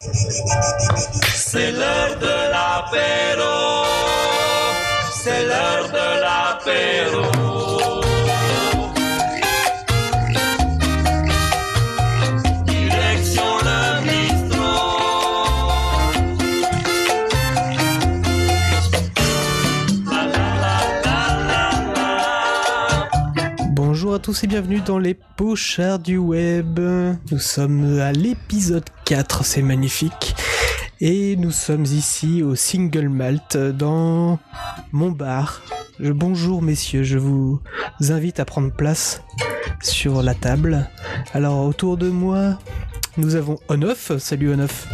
C'est l'heure de l'apéro. C'est l'heure de l'apéro. Tous et bienvenue dans les Pochards du Web. Nous sommes à l'épisode 4, c'est magnifique. Et nous sommes ici au Single Malt dans mon bar. Je- bonjour messieurs, je vous invite à prendre place sur la table. Alors autour de moi, nous avons Onof. Salut Onof.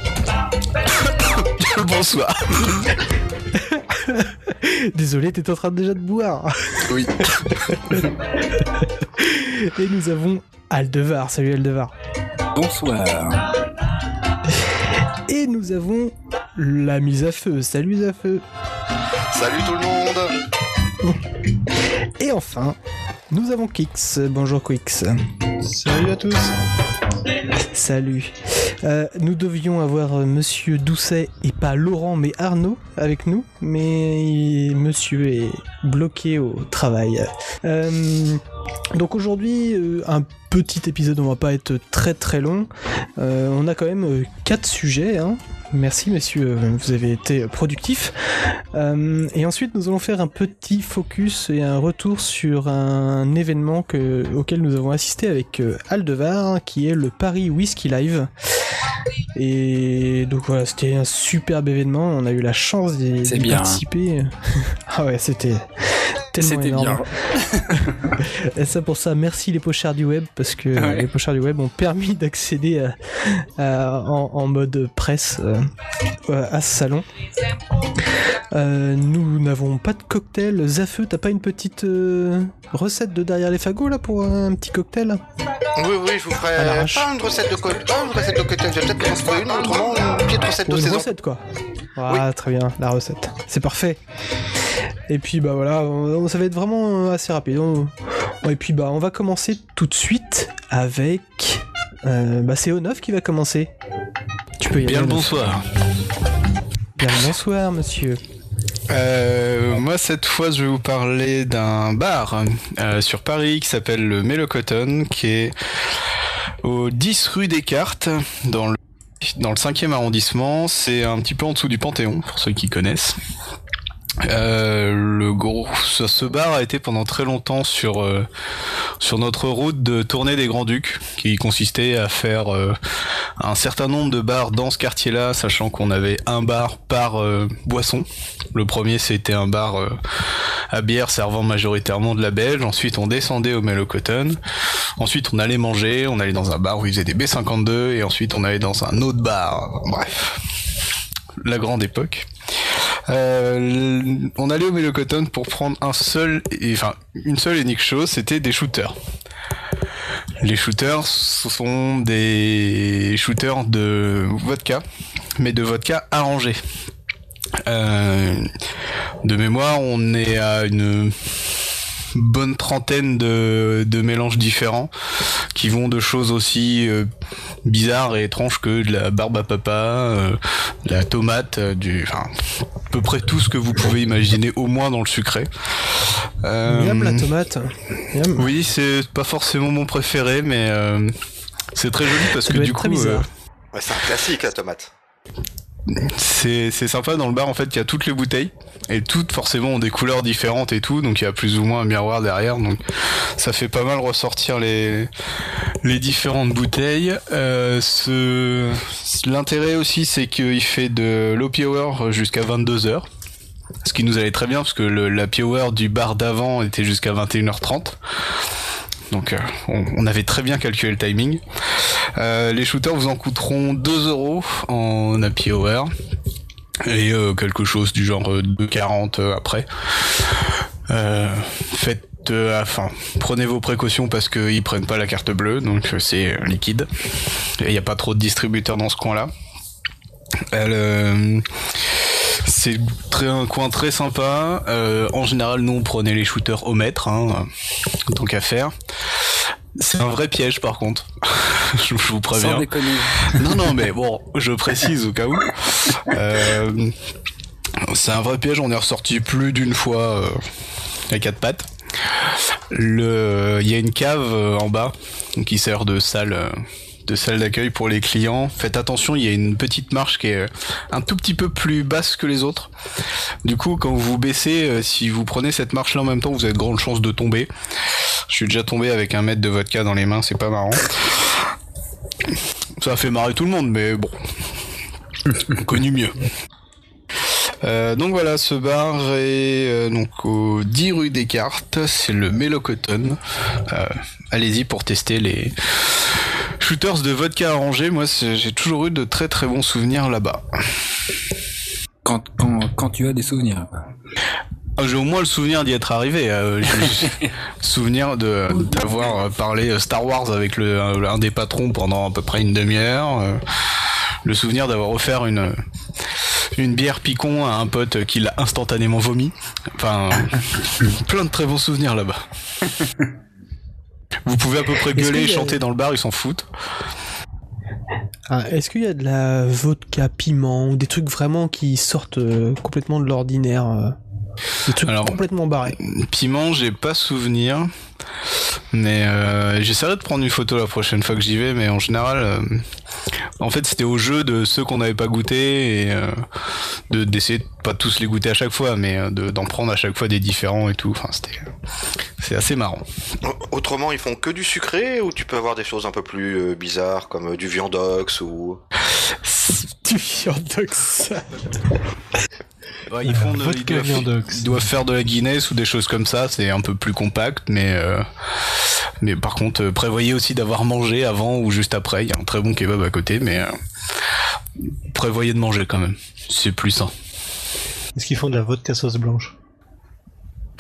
Bonsoir. Désolé, t'es en train déjà de boire. Oui. Et nous avons Aldevar. Salut Aldevar. Bonsoir. Et nous avons la mise à feu. Salut à feu. Salut tout le monde. Et enfin, nous avons Kix. Bonjour Kix. Salut à tous. Salut. Euh, nous devions avoir euh, Monsieur Doucet et pas Laurent mais Arnaud avec nous, mais Monsieur est bloqué au travail. Euh, donc aujourd'hui, un petit épisode, on va pas être très très long. On a quand même quatre sujets. hein. Merci messieurs, vous avez été productifs. Euh, et ensuite, nous allons faire un petit focus et un retour sur un événement que- auquel nous avons assisté avec euh, Aldevar, qui est le Paris Whisky Live. Et donc voilà, c'était un superbe événement. On a eu la chance d'y hein. participer. ah ouais, c'était C'était énorme. bien. Et ça pour ça, merci les pochards du web parce que Ouais. les pochards du web ont permis d'accéder à- à- en, en mode presse euh, à ce salon. Euh, nous n'avons pas de cocktail. Zafeu, t'as pas une petite euh, recette de derrière les fagots là pour un petit cocktail? Oui, oui, je vous À ferai l'arrache. pas une recette de cocktail, pas une recette de cocktail, je vais peut-être vous une, autrement une petite recette de une saison. recette quoi. Ah très bien, la recette. C'est parfait. Et puis bah voilà, on- ça va être vraiment euh, assez rapide. Et puis bah on va commencer tout de suite avec... euh, bah c'est O9 qui va commencer. Tu peux y Bien aller. le Onuf. bonsoir. Bien le bonsoir monsieur. Euh, moi cette fois je vais vous parler d'un bar euh, sur Paris qui s'appelle le Mélocoton qui est au 10 rue Descartes dans le dans le 5e arrondissement, c'est un petit peu en dessous du Panthéon pour ceux qui connaissent. Euh, le gros, ce, bar a été pendant très longtemps sur euh, sur notre route de tournée des Grands Ducs, qui consistait à faire euh, un certain nombre de bars dans ce quartier-là, sachant qu'on avait un bar par euh, boisson. Le premier c'était un bar euh, à bière servant majoritairement de la belge. Ensuite on descendait au Melocoton. Ensuite on allait manger, on allait dans un bar où ils faisaient des B52 et ensuite on allait dans un autre bar. Bref, la grande époque. Euh, on allait au Mélocoton pour prendre un seul, et, enfin une seule et unique chose, c'était des shooters. Les shooters, ce sont des shooters de vodka, mais de vodka arrangé. Euh, de mémoire, on est à une bonne trentaine de, de mélanges différents qui vont de choses aussi euh, bizarres et étranges que de la barbe à papa, euh, de la tomate, euh, du, enfin, à peu près tout ce que vous pouvez imaginer au moins dans le sucré. Euh, Miam la tomate. Miam. oui, c'est pas forcément mon préféré, mais euh, c'est très joli parce Ça que du coup. Ouais, c'est un classique la tomate. C'est sympa dans le bar en fait. Il y a toutes les bouteilles et toutes forcément ont des couleurs différentes et tout, donc il y a plus ou moins un miroir derrière, donc ça fait pas mal ressortir les différentes bouteilles. Euh, l'intérêt aussi, c'est qu'il fait de l'happy hour jusqu'à 22 h ce qui nous allait très bien parce que le, l'happy hour du bar d'avant était jusqu'à 21h30. Donc euh, on, avait très bien calculé le timing. Euh, les shooters vous en coûteront 2 euros en happy hour et euh, quelque chose du genre euh, 2,40 euh, après. Euh, faites enfin, prenez vos précautions parce qu'ils prennent pas la carte bleue, donc c'est liquide. Il n'y a pas trop de distributeurs dans ce coin-là. Elle, euh, c'est très, un coin très sympa. Euh, en général, nous on prenait les shooters au mètre, hein, tant qu'à faire. C'est un vrai piège par contre. je vous Sans préviens. déconner. Non, non, mais bon, je précise au cas où. Euh, c'est un vrai piège, on est ressorti plus d'une fois euh, à quatre pattes. Le, il y a une cave en bas qui sert de salle, de salle d'accueil pour les clients. Faites attention, il y a une petite marche qui est euh, un tout petit peu plus basse que les autres. Du coup, quand vous baissez, euh, si vous prenez cette marche-là en même temps, vous avez de grandes chances de tomber. Je suis déjà tombé avec un mètre de vodka dans les mains, c'est pas marrant. Ça a fait marrer tout le monde, mais bon. On connu mieux. Euh, donc voilà, ce bar est donc au 10 rue Descartes, c'est le Mélocoton. Allez-y pour tester les shooters de vodka arrangé. Moi, j'ai toujours eu de très très bons souvenirs là-bas. Quand, quand, quand tu as des souvenirs. Ah, J'ai au moins le souvenir d'y être arrivé. Euh, souvenir de d'avoir euh, parlé Star Wars avec le, un, un des patrons pendant à peu près une demi-heure. euh, le souvenir d'avoir offert une une bière picon à un pote qui l'a instantanément vomi. Enfin, plein de très bons souvenirs là-bas. Vous pouvez à peu près gueuler et a- chanter dans le bar, ils s'en foutent. Ah, Est-ce qu'il y a de la vodka piment ou des trucs vraiment qui sortent euh, complètement de l'ordinaire Des trucs Alors- complètement barrés. Piment, j'ai pas souvenir. Mais euh, j'essaierai de prendre une photo la prochaine fois que j'y vais, mais en général, euh, en fait, c'était au jeu de ceux qu'on n'avait pas goûté et euh, de d'essayer de pas tous les goûter à chaque fois, mais de- d'en prendre à chaque fois des différents et tout. Enfin, c'était c'est assez marrant. Autrement, ils font que du sucré ou tu peux avoir des choses un peu plus euh, bizarres comme euh, du viandox ou. Du viandox. Ouais, ils font de- vodka ils doivent, viandox. ils doivent faire de la Guinness ou des choses comme ça. C'est un peu plus compact, mais euh, mais par contre, euh, prévoyez aussi d'avoir mangé avant ou juste après. Il y a un très bon kebab à côté, mais euh, prévoyez de manger quand même. C'est plus sain. Est-ce qu'ils font de la vodka sauce blanche?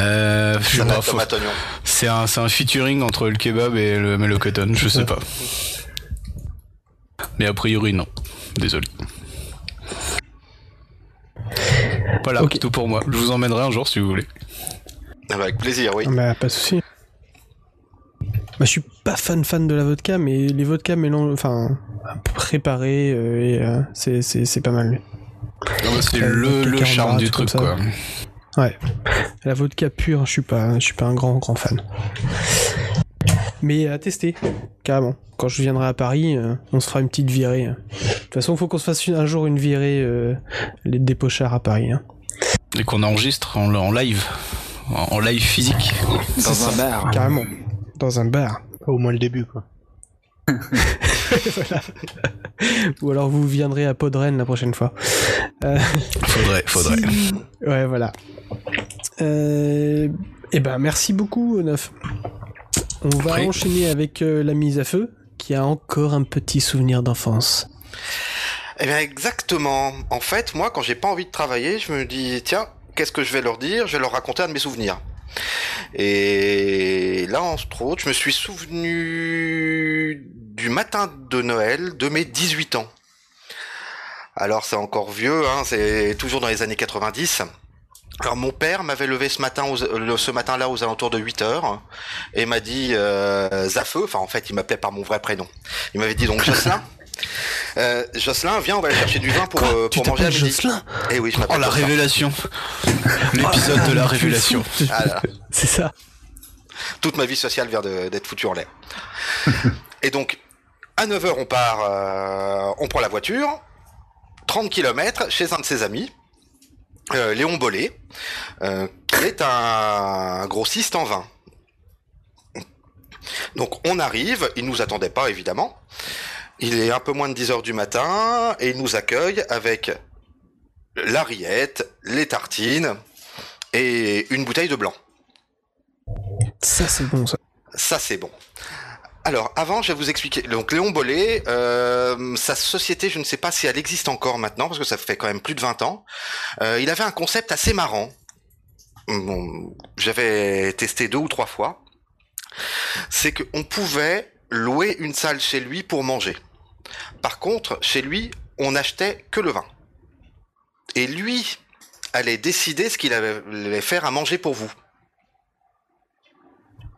Euh, je sais pas, faut- c'est un c'est un featuring entre le kebab et le melocoton. Je sais pas. Mais a priori non. Désolé. Voilà, tout pour moi. Je vous emmènerai un jour si vous voulez. Ah bah, avec plaisir, oui. Bah, pas de souci. Bah, je suis pas fan fan de la vodka, mais les vodkas mélange, enfin, préparés, euh, et, euh, c'est, c'est, c'est pas mal. C'est le, le charme du truc quoi. Ouais. La vodka pure, je suis pas, je suis pas un grand grand fan. Mais à tester, carrément. Quand je viendrai à Paris, euh, on se fera une petite virée. hein. De toute façon, faut qu'on se fasse une- un jour une virée euh, les dépochards à Paris. Hein. Et qu'on enregistre en, en live. En, en live physique. Dans un bar. Carrément. Dans un bar. Au moins le début, quoi. Voilà. Ou alors vous viendrez à Podren la prochaine fois. Euh, Faudrait, faudrait. si- Ouais, voilà. Euh... Eh ben, merci beaucoup, Neuf. On va Oui. enchaîner avec euh, la mise à feu, qui a encore un petit souvenir d'enfance. Eh bien, exactement. En fait, moi, quand j'ai pas envie de travailler, je me dis, tiens, qu'est-ce que je vais leur dire? Je vais leur raconter un de mes souvenirs. Et là, entre autres, je me suis souvenu du matin de Noël de mes 18 ans. Alors, c'est encore vieux, hein, c'est toujours dans les années 90. Alors, mon père m'avait levé ce matin, aux- le- ce matin-là, aux alentours de 8 heures, et m'a dit, euh, Zafeu, enfin, en fait, il m'appelait par mon vrai prénom. Il m'avait dit donc, Jocelyn, euh, Jocelyn, viens, on va aller chercher du vin pour, euh, Tu pour manger à midi. Jocelyn Eh oui, je Oh m'appelle la Jocelyn. révélation L'épisode de la révélation. Ah là là. C'est ça. Toute ma vie sociale vient de- d'être foutue en l'air. Et donc, à 9h, on part, euh, on prend la voiture, 30 km chez un de ses amis, euh, Léon Bollet, euh, qui est un grossiste en vin. Donc, on arrive, il nous attendait pas, évidemment. Il est un peu moins de 10 heures du matin, et il nous accueille avec la rillette, les tartines, et une bouteille de blanc. Ça, c'est bon, ça. Ça, c'est bon. Alors, avant, je vais vous expliquer. Donc, Léon Bollet, euh, sa société, je ne sais pas si elle existe encore maintenant, parce que ça fait quand même plus de 20 ans. Euh, il avait un concept assez marrant. J'avais testé deux ou trois fois. C'est qu'on pouvait louer une salle chez lui pour manger. Par contre, chez lui, on n'achetait que le vin. Et lui allait décider ce qu'il allait faire à manger pour vous.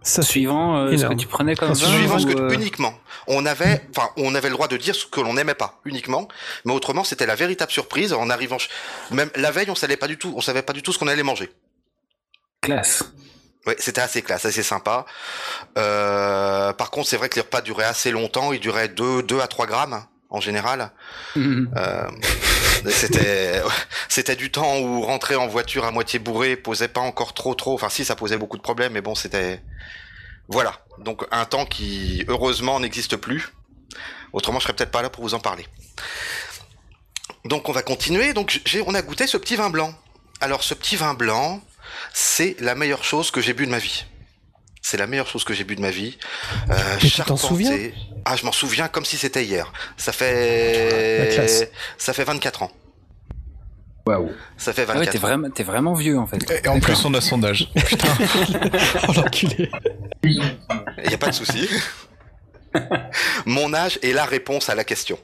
Ça fait Suivant euh, ce que tu prenais comme Enfin, vin Suivant ce que euh, uniquement. On avait, enfin, on avait le droit de dire ce que l'on n'aimait pas uniquement, mais autrement, c'était la véritable surprise. En arrivant, même la veille, on savait pas du tout, on savait pas du tout ce qu'on allait manger. classe. Ouais, c'était assez classe, assez sympa. Euh, par contre, c'est vrai que les repas duraient assez longtemps. Ils duraient 2, 2 à 3 grammes en général. Mhm. C'était c'était du temps où rentrer en voiture à moitié bourré posait pas encore trop trop. Enfin, si ça posait beaucoup de problèmes, mais bon, c'était voilà. Donc un temps qui heureusement n'existe plus. Autrement, je serais peut-être pas là pour vous en parler. Donc on va continuer. Donc on a goûté ce petit vin blanc. Alors ce petit vin blanc, c'est la meilleure chose que j'ai bu de ma vie. C'est la meilleure chose que j'ai bu de ma vie. Euh, tu t'en souviens Ah, je m'en souviens comme si c'était hier. Ça fait ça fait 24 ans. Waouh. Ça fait Ah ouais, 24 t'es vraiment, t'es vraiment vieux en fait. Et en plus, on a son âge. Putain. Oh l'enculé. Il n'y a pas de souci. Mon âge est la réponse à la question.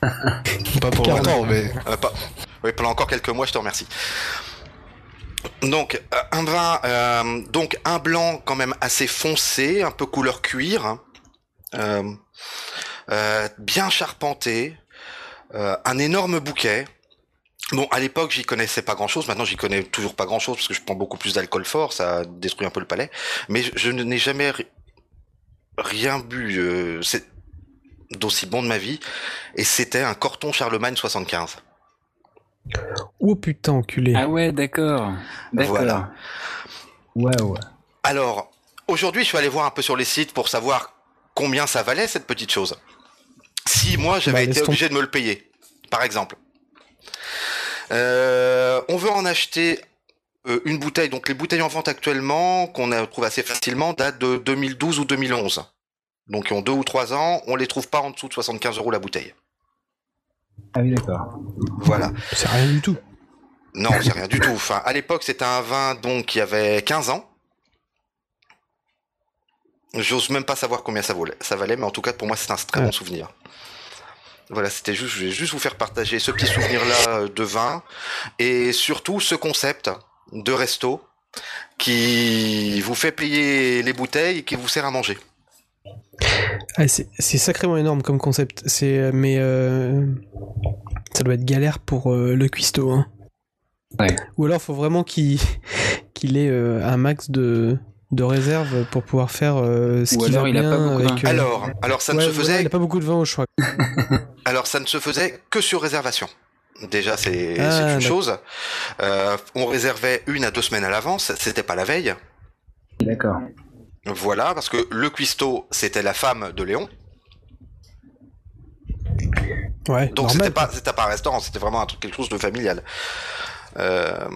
Pas pour longtemps, mais. Euh, pas... Oui, pendant encore quelques mois, je te remercie. Donc, euh, un vin, euh, donc un blanc quand même assez foncé, un peu couleur cuir, hein. Euh, bien charpenté, un énorme bouquet. Bon, à l'époque, j'y connaissais pas grand-chose. Maintenant, j'y connais toujours pas grand-chose parce que je prends beaucoup plus d'alcool fort, ça détruit un peu le palais. Mais je, n'ai jamais ri- rien bu d'aussi bon de ma vie. Et c'était un Corton Charlemagne 75. Oh putain, enculé. Ah ouais, d'accord. D'accord. Voilà. Waouh. Alors, aujourd'hui, je suis allé voir un peu sur les sites pour savoir combien ça valait cette petite chose. Si moi j'avais Bah, été obligé de me le payer, par exemple. Euh, on veut en acheter euh, une bouteille. Donc les bouteilles en vente actuellement, qu'on a- trouve assez facilement, datent de 2012 ou 2011. Donc ils ont deux ou trois ans. On les trouve pas en dessous de 75 euros la bouteille. Ah oui, d'accord. Voilà. C'est rien du tout. Non, c'est rien du tout. Enfin, à l'époque, c'était un vin donc qui avait 15 ans. J'ose même pas savoir combien ça valait, ça valait, mais en tout cas pour moi c'est un très Ouais. bon souvenir. Voilà, c'était juste, je vais juste vous faire partager ce petit souvenir-là euh, de vin et surtout ce concept de resto qui vous fait payer les bouteilles et qui vous sert à manger. Ah, c'est sacrément énorme comme concept. C'est euh, mais euh, ça doit être galère pour euh, le cuistot. Hein. Ouais. Ou alors faut vraiment qu'il qu'il ait euh, un max de de réserve pour pouvoir faire euh, ce Ou qui va alors il a bien pas beaucoup de avec. vin. Alors, alors ça ne ouais, se faisait il a pas beaucoup de vin au choix. Alors ça ne se faisait que sur réservation. Déjà c'est Ah, une chose. Euh, on réservait une à deux semaines à l'avance, c'était pas la veille. D'accord. Voilà, parce que le cuistot c'était la femme de Léon, Ouais. donc c'était pas c'était pas un restaurant, c'était vraiment un truc quelque chose de familial. Euh,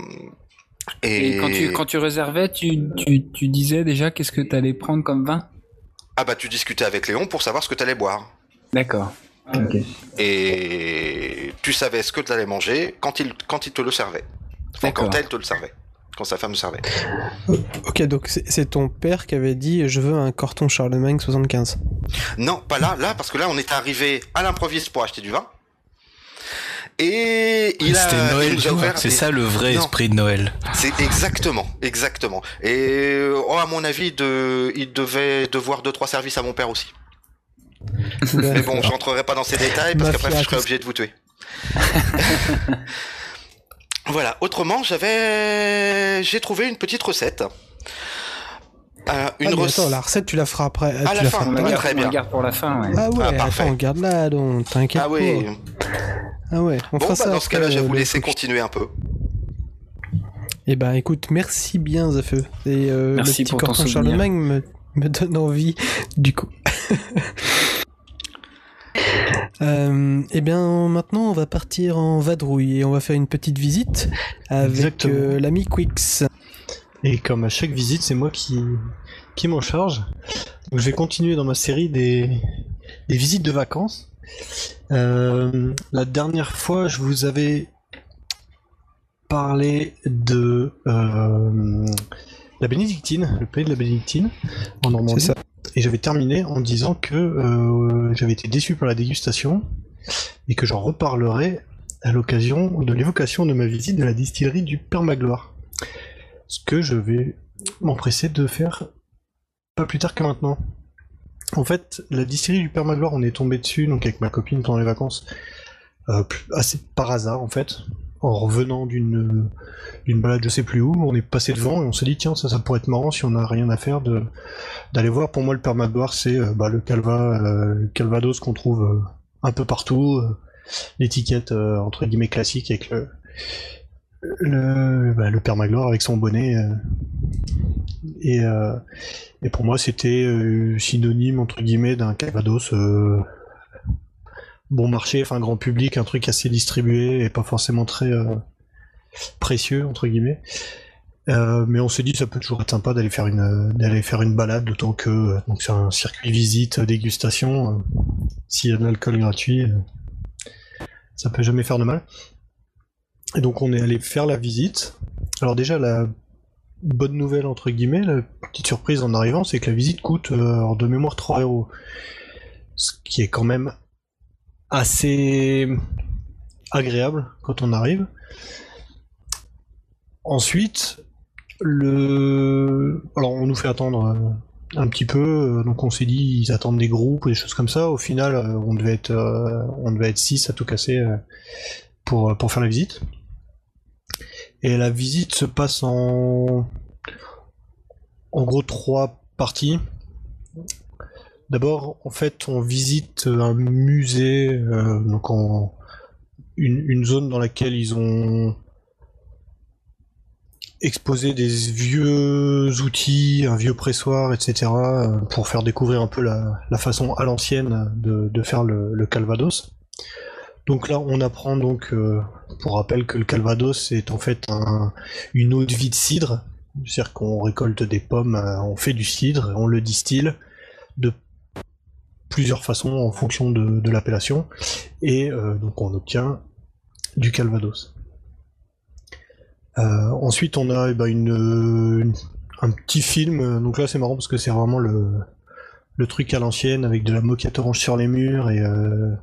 et, Et quand tu, quand tu réservais, tu, tu, tu disais déjà qu'est-ce que t'allais prendre comme vin? Ah bah tu discutais avec Léon pour savoir ce que t'allais boire D'accord. Et tu savais ce que t'allais manger quand il quand il te le servait. Enfin, quand elle te le servait, quand sa femme servait. Ok, donc c'est ton père qui avait dit je veux un Corton Charlemagne 75. Non, pas là, là, parce que là, on est arrivé à l'improviste pour acheter du vin. Et il a, C'était Noël, C'est ça le vrai Non. esprit de Noël. C'est exactement, exactement. Et oh, à mon avis, de, il devait devoir deux trois services à mon père aussi. Mais bon, je rentrerai pas dans ces détails parce qu'après, je serais obligé de vous tuer. voilà. Autrement, j'avais, j'ai trouvé une petite recette. Euh, une Ah, recette. attends, la recette tu la feras après. À tu la la fin, feras On la. Ouais, très on la bien. garde pour la fin, ouais. Ah ouais, Ah, parfait. attends, garde là donc, t'inquiète Ah oui. pas. Ah ouais, on Bon, fera bah, ça dans ce cas-là, je vais euh, vous laisser continuer un peu. Eh ben écoute, merci bien Zafeu. Et euh, Merci le petit Corton. Charlemagne me, me donne envie du coup. Euh, eh bien maintenant on va partir en vadrouille et on va faire une petite visite avec euh, l'ami Quix. Et comme à chaque visite, c'est moi qui, qui m'en charge. Donc je vais continuer dans ma série des, des visites de vacances. Euh, la dernière fois, je vous avais parlé de euh, la bénédictine, le pays de la bénédictine, en Normandie. C'est ça. Et j'avais terminé en disant que euh, j'avais été déçu par la dégustation et que j'en reparlerai à l'occasion de l'évocation de ma visite de la distillerie du Père Magloire. Ce que je vais m'empresser de faire pas plus tard que maintenant. En fait, la distillerie du Père Magloire, on est tombé dessus, donc avec ma copine pendant les vacances, euh, assez par hasard en fait, en revenant d'une balade je sais plus où, on est passé devant et on s'est dit tiens ça ça pourrait être marrant si on n'a rien à faire d'aller voir. Pour moi le Père Magloire c'est euh, bah, le Calva, euh, Calvados qu'on trouve euh, un peu partout, l'étiquette entre guillemets classique avec le le, bah, le Père Magloire avec son bonnet. et, et pour moi, c'était synonyme, entre guillemets, d'un Calvados bon marché, enfin grand public, un truc assez distribué et pas forcément très euh, précieux, entre guillemets. Euh, mais on s'est dit ça peut toujours être sympa d'aller faire une d'aller faire une balade d'autant que euh, donc c'est un circuit visite dégustation s'il y a de l'alcool gratuit ça peut jamais faire de mal et donc on est allé faire la visite alors déjà la bonne nouvelle entre guillemets, la petite surprise en arrivant, c'est que la visite coûte euh, de mémoire 3 euros. Ce qui est quand même assez agréable quand on arrive. Ensuite, le alors on nous fait attendre euh, un petit peu, euh, donc on s'est dit ils attendent des groupes ou des choses comme ça. Au final, euh, on devait être on devait être 6 à tout casser pour, pour faire la visite. Et la visite se passe en, en gros trois parties. D'abord, en fait, on visite un musée, euh, une, zone dans laquelle ils ont exposé des vieux outils, un vieux pressoir, etc., euh, pour faire découvrir un peu la, façon à l'ancienne de, faire le, Calvados. Donc là, on apprend donc, euh, pour rappel, que le Calvados c'est en fait un- une eau de vie de cidre, c'est-à-dire qu'on récolte des pommes, euh, on fait du cidre, on le distille plusieurs façons en fonction de, l'appellation, et euh, donc on obtient du Calvados. Euh, ensuite, on a eh ben, une, un petit film, donc là c'est marrant parce que c'est vraiment le, le truc à l'ancienne avec de la moquette orange sur les murs et euh,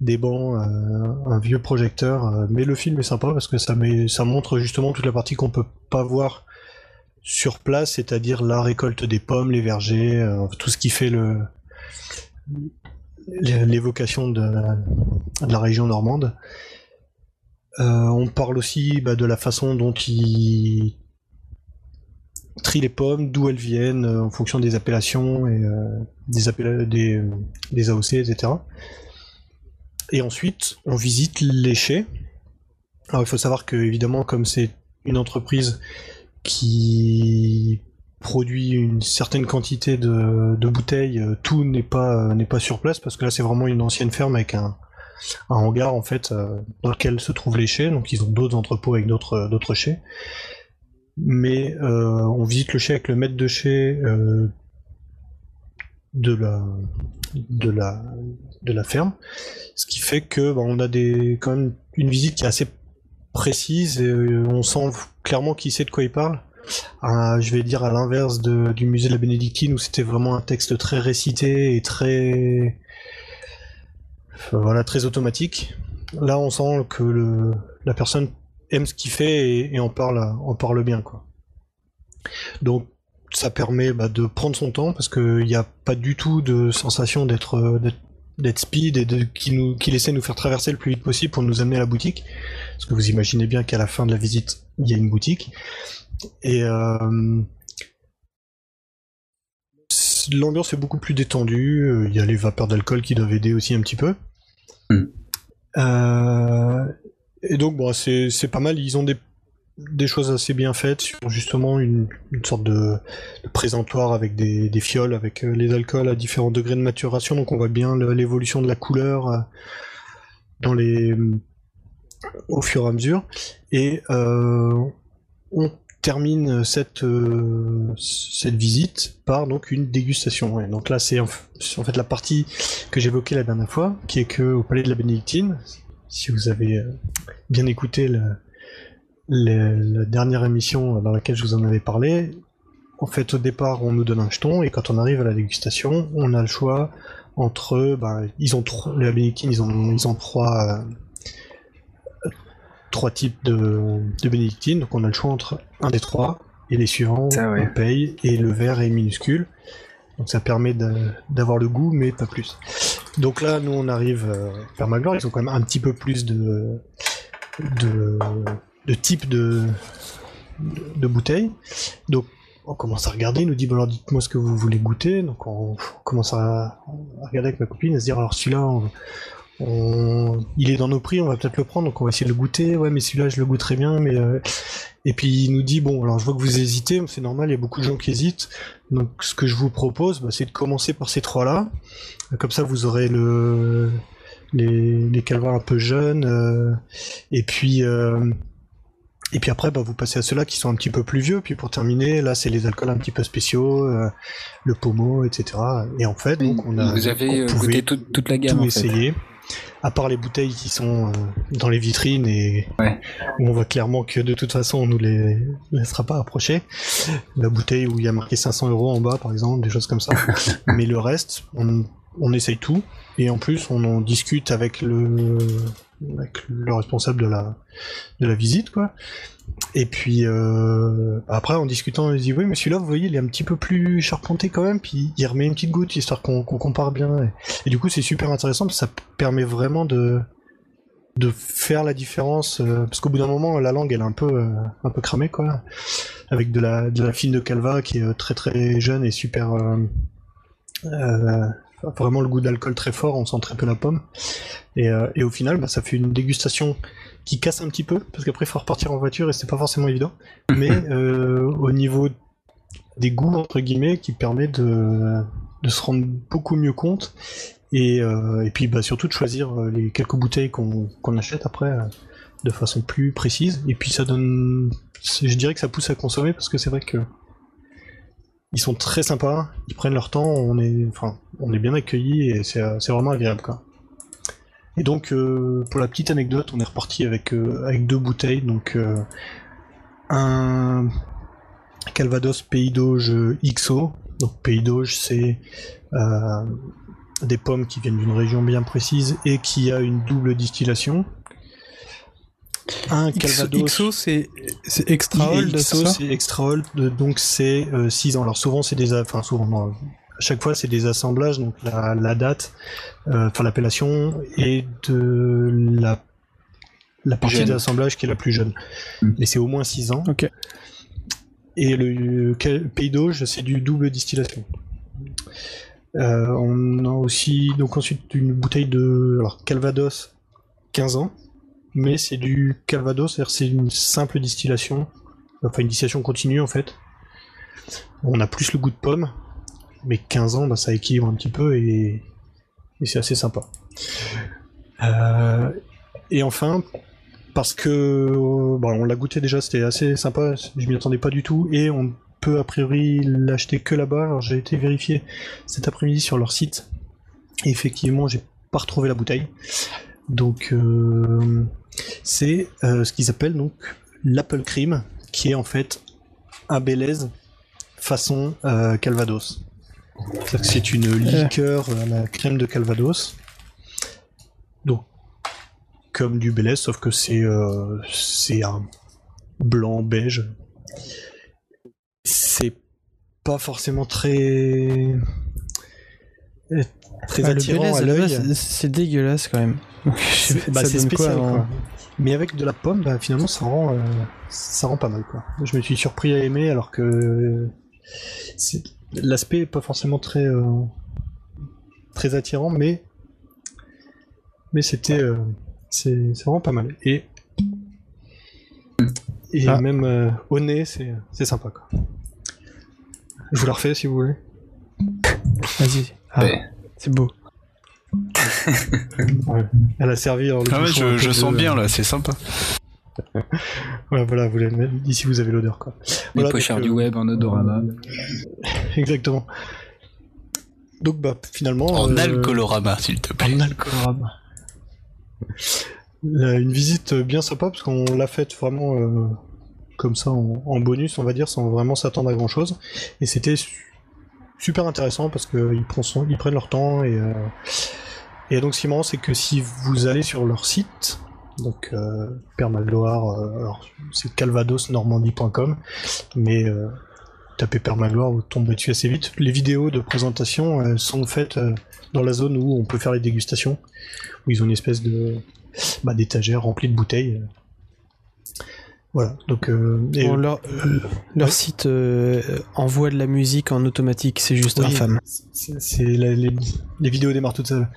des bancs, un vieux projecteur, mais le film est sympa parce que ça, met, ça montre justement toute la partie qu'on peut pas voir sur place, c'est-à-dire la récolte des pommes, les vergers, tout ce qui fait le l'évocation de, de la région normande. Euh, on parle aussi bah, de la façon dont ils trient les pommes, d'où elles viennent, euh, en fonction des appellations et euh, des, des, des AOC, etc. Et ensuite, on visite les chais. Alors il faut savoir que évidemment, comme c'est une entreprise qui produit une certaine quantité de, bouteilles, euh, tout n'est pas n'est pas sur place parce que là c'est vraiment une ancienne ferme avec un, hangar en fait euh, dans lequel se trouvent les chais. Donc ils ont d'autres entrepôts avec d'autres d'autres chais. Mais euh, on visite le chai avec le maître de chai euh, de la de la de la ferme, ce qui fait que bah, on a des quand même une visite qui est assez précise et euh, on sent clairement qui sait de quoi il parle. Ah, je vais dire à l'inverse du musée de la Bénédictine où c'était vraiment un texte très récité et très voilà très automatique. Là, on sent que la personne aime ce qu'il fait et, en parle parle bien quoi. Donc ça permet bah, de prendre son temps parce qu'il n'y a pas du tout de sensation d'être euh, d'être- speed et de, qui, nous, qui essaie de nous faire traverser le plus vite possible pour nous amener à la boutique. Parce que vous imaginez bien qu'à la fin de la visite, il y a une boutique. Et euh, l'ambiance est beaucoup plus détendue. Il y a les vapeurs d'alcool qui doivent aider aussi un petit peu. Hmm. Euh, et donc, bon, c'est pas mal. Ils ont des, des choses assez bien faites sur justement une, une sorte de, de présentoir avec des, des fioles, avec euh, les alcools à différents degrés de maturation. Donc, on voit bien l'évolution de la couleur dans les, au fur et à mesure. Et euh, on termine cette, euh, cette visite par donc une dégustation. Ouais. Donc là, c'est en, fait la partie que j'évoquais la dernière fois, qui est que au Palais de la Bénédictine, si vous avez euh, bien écouté la dernière émission dans laquelle je vous en avais parlé, en fait, au départ, on nous donne un jeton, et quand on arrive à la dégustation, on a le choix entre, ben, ils ont la Bénédictine, ils ont, ils ont trois, euh, trois types de, de bénédictines, donc on a le choix entre un des trois, et les suivants Ça, ouais. on paye et le verre est minuscule. Donc ça permet d'avoir le goût, mais pas plus. Donc là, nous on arrive euh, vers Magloire, ils ont quand même un petit peu plus de de, de type de, de bouteilles. Donc on commence à regarder, il nous dit bon alors dites-moi ce que vous voulez goûter. Donc on, on commence à, à regarder avec ma copine, à se dire alors celui-là, on- on- il est dans nos prix, on va peut-être le prendre, donc on va essayer de le goûter. Ouais, mais celui-là je le goûterai bien, mais euh, et puis il nous dit bon alors je vois que vous hésitez, c'est normal, il y a beaucoup de gens qui hésitent. Donc ce que je vous propose, bah, c'est de commencer par ces trois-là. Comme ça vous aurez le les, les calvaires un peu jeunes, euh, et puis euh, et puis après, bah, vous passez à ceux-là qui sont un petit peu plus vieux. Puis pour terminer, là, c'est les alcools un petit peu spéciaux, euh, le pommeau, etc. Et en fait, donc on a Vous avez on pouvait goûté toute, toute la gamme tout en fait. À part les bouteilles qui sont euh, dans les vitrines et Ouais. où on voit clairement que de toute façon on nous les laissera pas approcher. La bouteille où il y a marqué 500 euros en bas, par exemple, des choses comme ça. Mais le reste, on, on essaye tout et en plus on en discute avec le, avec le responsable de la, de la visite, quoi. Et puis euh, après, en discutant, il dit oui, mais celui-là, vous voyez, il est un petit peu plus charpenté quand même. Puis il remet une petite goutte histoire qu'on compare bien. Et, du coup, c'est super intéressant parce que ça permet vraiment de de faire la différence euh, parce qu'au bout d'un moment, la langue, elle est un peu euh, un peu cramée, quoi. Avec de la de la fine de Calva qui est très très jeune et super vraiment le goût d'alcool très fort. On sent très peu la pomme. Et, et au final, bah, ça fait une dégustation qui casse un petit peu, parce qu'après il faut repartir en voiture et c'est pas forcément évident. Mais euh, au niveau des goûts, entre guillemets, qui permet de, de se rendre beaucoup mieux compte. Et, euh, et puis bah, surtout de choisir euh, les quelques bouteilles qu'on achète après de façon plus précise. Et puis ça donne. Je dirais que ça pousse à consommer parce que c'est vrai que. Ils sont très sympas, ils prennent leur temps, on est, enfin, on est bien accueillis et c'est c'est vraiment agréable quoi. Et donc, euh, pour la petite anecdote, on est reparti avec, euh, avec deux bouteilles. Donc, euh, un Calvados Pays d'Auge XO. Donc, Pays d'Auge, c'est des pommes qui viennent d'une région bien précise et qui a une double distillation. Un Calvados. XO, c'est extra old, XO, c'est extra old, donc c'est 6 ans. Alors souvent c'est des, enfin souvent, non, chaque fois c'est des assemblages, donc la, la date, euh, enfin l'appellation et de la la partie d'assemblage qui est la plus jeune. Mm. Mais c'est au moins 6 ans. Ok. Et le Pays d'Auge, c'est du double distillation. Euh, on a aussi donc ensuite une bouteille de alors Calvados 15 ans, mais c'est du Calvados, c'est-à-dire c'est une simple distillation, enfin une distillation continue en fait. On a plus le goût de pomme, mais 15 ans, bah, ça équilibre un petit peu et, c'est assez sympa. Euh, et enfin, parce que bon, on l'a goûté déjà, c'était assez sympa, je m'y attendais pas du tout, et on peut a priori l'acheter que là-bas. J'ai été vérifier cet après-midi sur leur site, et effectivement j'ai pas retrouvé la bouteille. Donc euh, c'est euh, ce qu'ils appellent donc l'apple cream, qui est en fait un Bélez façon Calvados. C'est-à-dire que C'est une liqueur à la crème de Calvados. Donc comme du Bélez, sauf que c'est euh, c'est un blanc beige. C'est pas forcément très euh, très Ah, attirant à l'œil. c'est- dégueulasse quand même. C'est bah, quoi, spécial quoi. Mais avec de la pomme, bah, finalement ça rend euh, ça rend pas mal quoi. Je me suis surpris à aimer alors que c'est- l'aspect est pas forcément très euh, très attirant, mais mais c'était euh, c'est c'est vraiment pas mal. Et et Ah. même euh, au nez, c'est c'est sympa quoi. Je vous la refais si vous voulez. Vas-y. Ah, Ouais. C'est beau. Elle a servi. le Ah ouais, je, je de- sens bien là, c'est sympa. Ouais, voilà, vous l'avez ici vous avez l'odeur quoi. Les Voilà, pochards donc, du euh, web en odorama. Exactement. Donc bah finalement. En euh, alcoolorama, s'il te plaît. En alcoolorama. Là, Une visite bien sympa parce qu'on l'a faite vraiment euh, comme ça en, en bonus, on va dire, sans vraiment s'attendre à grand chose. Et c'était su- super intéressant parce qu'ils prennent, son- ils prennent leur temps. Et, euh, et donc ce qui est marrant, c'est que si vous allez sur leur site, Donc euh, Père Magloire, euh, alors c'est calvadosnormandie.com, mais euh, tapez Père Magloire, vous tombez dessus assez vite. Les vidéos de présentation sont faites euh, dans la zone où on peut faire les dégustations, où ils ont une espèce de bah, d'étagère remplie de bouteilles. Voilà, donc et- Bon, leur, leur site envoie de la musique en automatique, c'est juste oui, infâme. la- les, les vidéos démarrent toutes seules.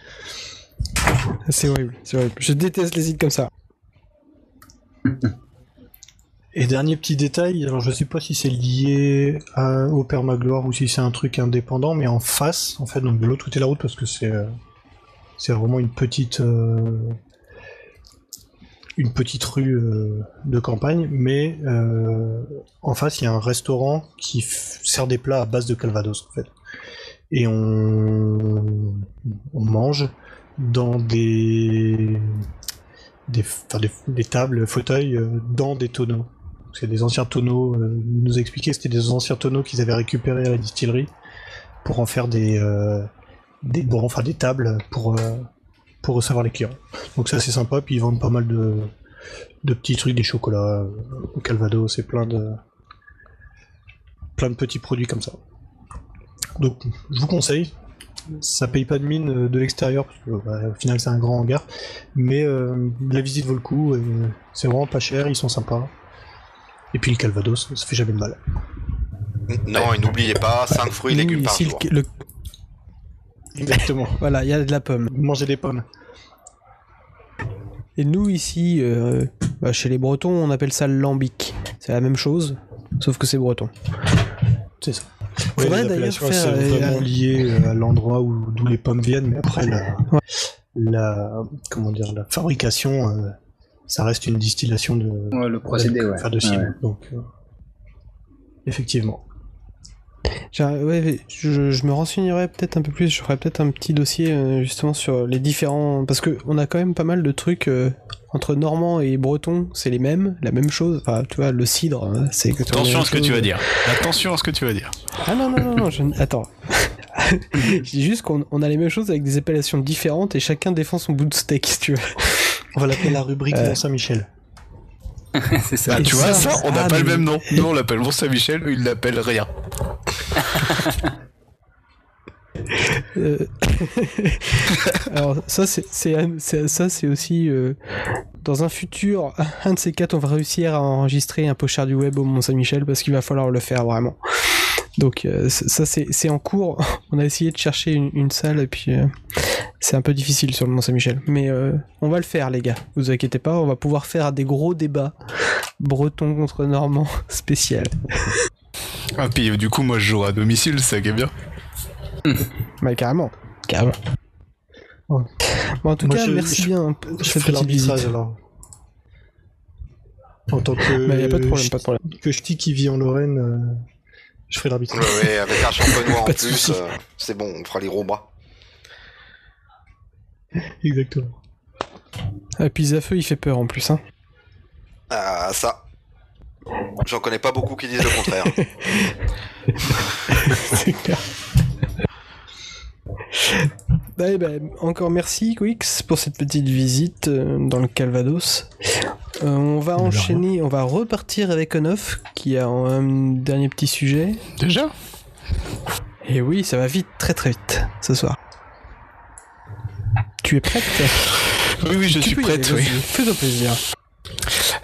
C'est horrible, c'est horrible. Je déteste les sites comme ça. Et dernier petit détail, alors je sais pas si c'est lié à- au Permagloire ou si c'est un truc indépendant, mais en face, en fait, donc de l'autre côté de la route, parce que c'est euh, vraiment une petite euh, une petite rue euh, de campagne, mais en face il y a un restaurant qui sert des plats à base de Calvados en fait, et on on mange dans des des, enfin, des, tables, fauteuils euh, dans des tonneaux. C'est des anciens tonneaux, euh, il nous que c'était des anciens tonneaux qu'ils avaient récupérés à la distillerie pour en faire des, euh, des enfin des tables pour, pour recevoir les clients. Donc c'est sympa, puis ils vendent pas mal de, de petits trucs, des chocolats au Calvados, c'est plein de plein de petits produits comme ça. Donc je vous conseille, ça paye pas de mine euh, de l'extérieur, parce que bah, au final c'est un grand hangar, mais euh, la visite vaut le coup, et c'est vraiment pas cher, ils sont sympas. Et puis le Calvados, ça fait jamais de mal. Non, et n'oubliez pas, 5 fruits et légumes par jour. le- le- Exactement. voilà, il y a de la pomme. Manger des pommes. Et nous ici, euh, bah, chez les Bretons, on appelle ça le lambic. C'est la même chose, sauf que c'est breton. C'est ça. Faudrait Ouais, les d'ailleurs faire, C'est euh, vraiment euh, lié euh, à l'endroit où d'où les pommes viennent, mais après la, Ouais. la comment dire la fabrication, euh, ça reste une distillation de Ouais, le procédé, ouais. enfin, de. Ouais. Donc euh, effectivement. Ouais, je, je me renseignerai peut-être un peu plus, je ferai peut-être un petit dossier euh, justement sur les différents... Parce que on a quand même pas mal de trucs euh, entre normand et breton, c'est les mêmes, la même chose. Enfin, tu vois, le cidre, hein, c'est exactement Attention à ce que tu vas dire. Attention à ce que tu vas dire. Ah non, non, non, non, je... attends. je dis juste qu'on on a les mêmes choses avec des appellations différentes et chacun défend son bout de steak, si tu veux. On va l'appeler la rubrique Euh. Mont Saint-Michel. c'est ça. Ah, tu vois, ça, ça, on n'a ah, pas le même nom. Nous, on l'appelle Mont-Saint-Michel, eux, ils l'appellent rien. Euh, Alors ça c'est ça c'est aussi euh, dans un futur un de ces quatre on va réussir à enregistrer un pochard du web au Mont Saint-Michel parce qu'il va falloir le faire vraiment. Donc euh, ça c'est en cours. On a essayé de chercher une, une salle et puis c'est un peu difficile sur le Mont Saint-Michel. Mais on va le faire les gars. Vous inquiétez pas, on va pouvoir faire des gros débats breton contre normand spécial. Ah, puis du coup, moi, je joue à domicile, c'est ça qui est bien. Bah carrément, carrément. Ouais. Bon, en tout Moi, cas, je- merci je- bien Je cette ferai petite visite. l'arbitrage alors. En tant que Bah, y a pas de problème, pas de problème. que ch'ti qui vit en Lorraine, euh, je ferai l'arbitrage. Ouais, ouais, avec un champenois en plus, euh, c'est bon, on fera les gros bras. Exactement. Ah, puis Zafeu, il fait peur en plus. Hein. Ah, ça. J'en connais pas beaucoup qui disent le contraire. C'est clair. Bah, eh ben, encore merci Quix pour cette petite visite euh, dans le Calvados. Euh, on va enchaîner, on va repartir avec Onof qui a un dernier petit sujet. Déjà? Et oui, ça va vite, très très vite ce soir. Tu es prête? Oui, oui, je Tu suis prête, oui. Fais-toi plaisir.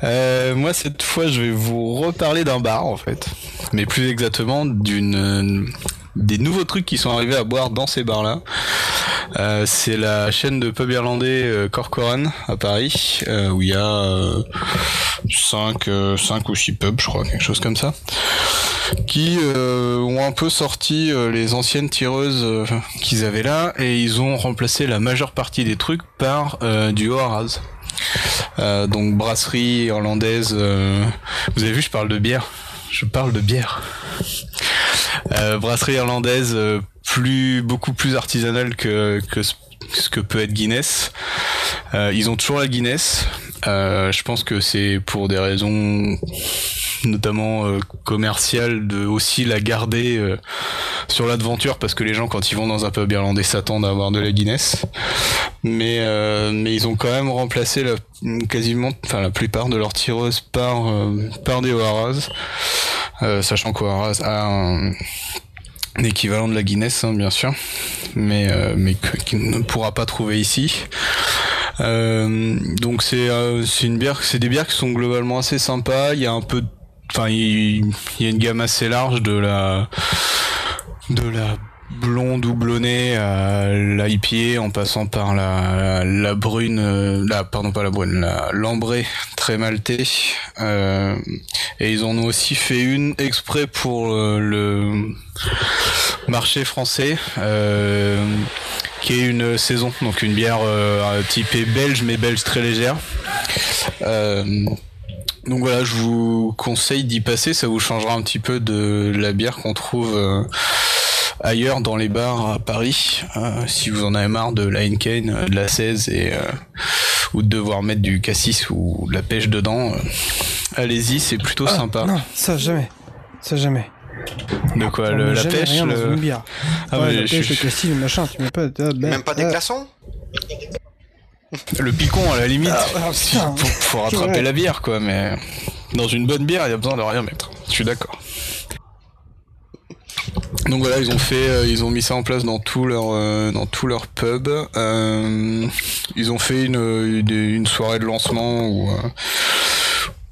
Euh, moi, cette fois, je vais vous reparler d'un bar, en fait. Mais plus exactement, d'une euh, des nouveaux trucs qui sont arrivés à boire dans ces bars-là. Euh, c'est la chaîne de pub irlandais euh, Corcoran à Paris, euh, où il y a 5 cinq ou 6 pubs, je crois, quelque chose comme ça, qui euh, ont un peu sorti euh, les anciennes tireuses euh, qu'ils avaient là, et ils ont remplacé la majeure partie des trucs par euh, du Oaraz. Euh, donc brasserie irlandaise. euh, Vous avez vu, je parle de bière. Je parle de bière. Euh, brasserie irlandaise plus beaucoup plus artisanale que que ce que peut être Guinness. Ils ont toujours la Guinness. Euh, je pense que c'est pour des raisons notamment euh, commercial, de aussi la garder euh, sur l'aventure parce que les gens quand ils vont dans un pub irlandais s'attendent à avoir de la Guinness. Mais mais ils ont quand même remplacé la, quasiment, enfin la plupart de leurs tireuses par par des O'Haras, sachant qu'O'Haras a un, un équivalent de la Guinness hein, bien sûr, mais euh, mais qu'il ne pourra pas trouver ici. Euh, donc c'est euh, c'est une bière, c'est des bières qui sont globalement assez sympas. Il y a un peu, enfin il y a une gamme assez large de la de la blonde doublonnée à l'IPA en passant par la, la brune, euh, la pardon pas la brune, la l'ambrée très maltée. Euh, et ils en ont aussi fait une exprès pour euh, le marché français. Euh, qui est une saison, donc une bière euh, typée belge, mais belge très légère. Euh, donc voilà, je vous conseille d'y passer, ça vous changera un petit peu de la bière qu'on trouve euh, ailleurs dans les bars à Paris. Euh, si vous en avez marre de la euh, de la 16 et euh, ou de devoir mettre du cassis ou de la pêche dedans, euh, allez-y, c'est plutôt Ah, sympa. Non, ça jamais. Ça jamais. De quoi, le- la pêche, rien dans le- une bière. Ah ouais, ouais, la pêche, le cassis, le machin, tu mets pas. ah, ben, Même pas des ah. glaçons Le picon à la limite, Ah, ah, putain. pour, pour rattraper la bière quoi, mais dans une bonne bière il y a besoin de rien mettre. Je suis d'accord. Donc voilà, ils ont fait, euh, ils ont mis ça en place dans tout leur, euh, dans tout leur pub. Euh, ils ont fait une, une, une soirée de lancement où, euh,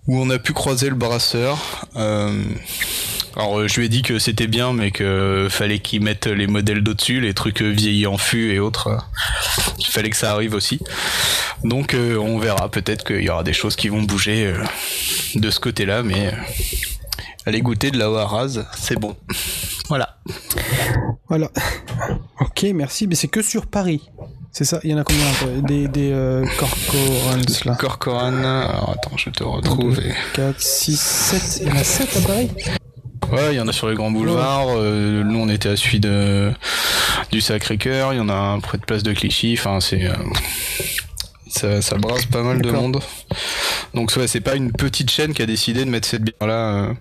où on a pu croiser le brasseur. Euh, alors euh, je lui ai dit que c'était bien, mais que fallait qu'ils mettent les modèles d'au-dessus, les trucs euh, vieillis en fût et autres. euh, Il fallait que ça arrive aussi. Donc euh, on verra, peut-être qu'il y aura des choses qui vont bouger euh, de ce côté-là, mais euh, allez goûter de la Oaraz, c'est bon. Voilà. Voilà. Ok, merci. Mais c'est que sur Paris. C'est ça? Il y en a combien euh, Des, des euh, Corcorans là Corcoran, alors attends, je te retrouve. et- 4, 6, 7. Il y en a 7 à Paris? Ouais, il y en a sur les grands boulevards. euh, nous, on était à celui de du Sacré-Cœur. Il y en a un près de Place de Clichy. Enfin, c'est euh, ça, ça brasse pas mal de monde. Donc, ouais, c'est pas une petite chaîne qui a décidé de mettre cette bière là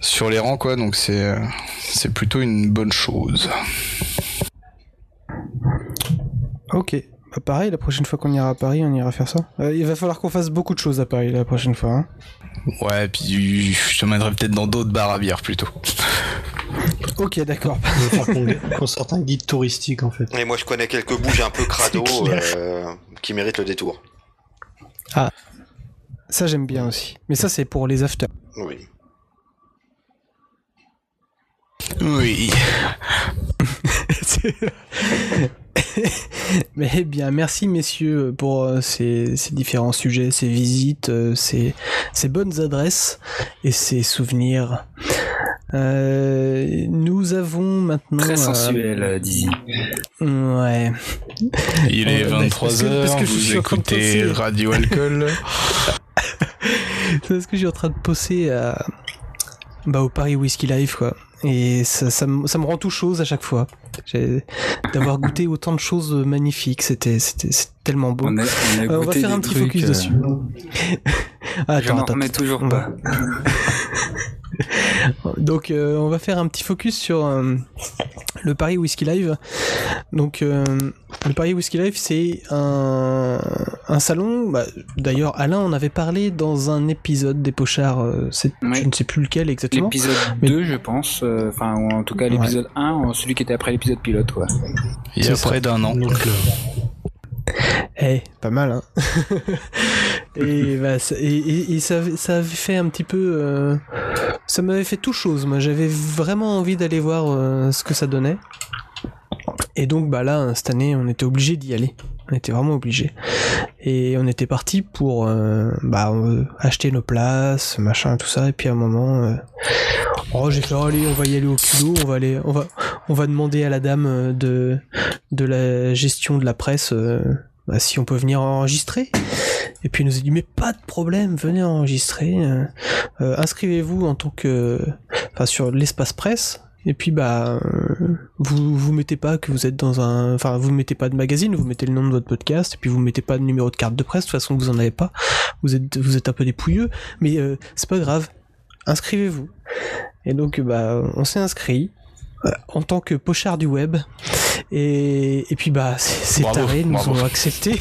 sur les rangs, quoi. Donc, c'est euh, c'est plutôt une bonne chose. Ok. Bah, pareil, la prochaine fois qu'on ira à Paris, on ira faire ça. Euh, il va falloir qu'on fasse beaucoup de choses à Paris la prochaine fois. Hein. Ouais, puis je t'emmènerai peut-être dans d'autres bars à bière plutôt. Ok, d'accord. Qu'on sorte un guide touristique en fait. Et moi, je connais quelques bouges un peu crado euh, qui méritent le détour. Ça, j'aime bien aussi. Mais ça, c'est pour les afters. Oui. Oui. Mais eh bien, merci messieurs pour euh, ces, ces différents sujets, ces visites, euh, ces, ces bonnes adresses et ces souvenirs. Euh, maintenant... Très euh, sensuel, euh, Dizzy. ouais. Il est Ouais, parce que- 23h, parce que je vous écoutez. Radio Alcool. C'est parce que je suis en train de poser à... Bah, au Paris Whisky Live, quoi. Et ça, ça, me- ça me rend tout chose à chaque fois. D'avoir goûté autant de choses magnifiques, c'était tellement beau. On a, on a Euh, on va faire un petit trucs, focus euh, dessus. Ah, Je m'en remets toujours on pas. Donc euh, on va faire un petit focus sur euh, le Paris Whisky Live. Donc euh, le Paris Whisky Live c'est un, un salon. bah, D'ailleurs Alain en avait parlé dans un épisode des Pochards. euh, c'est- Oui. Je ne sais plus lequel exactement. L'épisode Mais- 2, je pense. Enfin, ou en tout cas, l'épisode 1, celui qui était après l'épisode pilote, quoi. Il y a près d'un an. Donc euh, Eh, pas mal, hein. et, bah, ça, et, et- et ça, avait- ça avait fait un petit peu. euh, ça m'avait fait tout chose. Moi, j'avais vraiment envie d'aller voir euh, ce que ça donnait. Et donc, bah là, cette année, on était obligé d'y aller. On était vraiment obligé. Et on était parti pour euh, bah, acheter nos places, machin, tout ça. Et puis à un moment, oh, j'ai fait, oh, allez, on va y aller au culot. On va aller, on va, on va demander à la dame de de la gestion de la presse bah, si on peut venir enregistrer. Et puis elle nous a dit mais pas de problème, venez enregistrer. euh, euh, Inscrivez-vous en tant que, enfin sur l'espace presse. Et puis bah euh, vous vous mettez pas que vous êtes dans un, enfin vous mettez pas de magazine, vous mettez le nom de votre podcast et puis vous mettez pas de numéro de carte de presse. De toute façon vous en avez pas. Vous êtes vous êtes un peu dépouilleux, mais euh, c'est pas grave. inscrivez-vous. Et donc, bah, on s'est inscrit en tant que pochard du web. Et, et puis bah c'est c'est Bravo, taré, nous bravo. ont accepté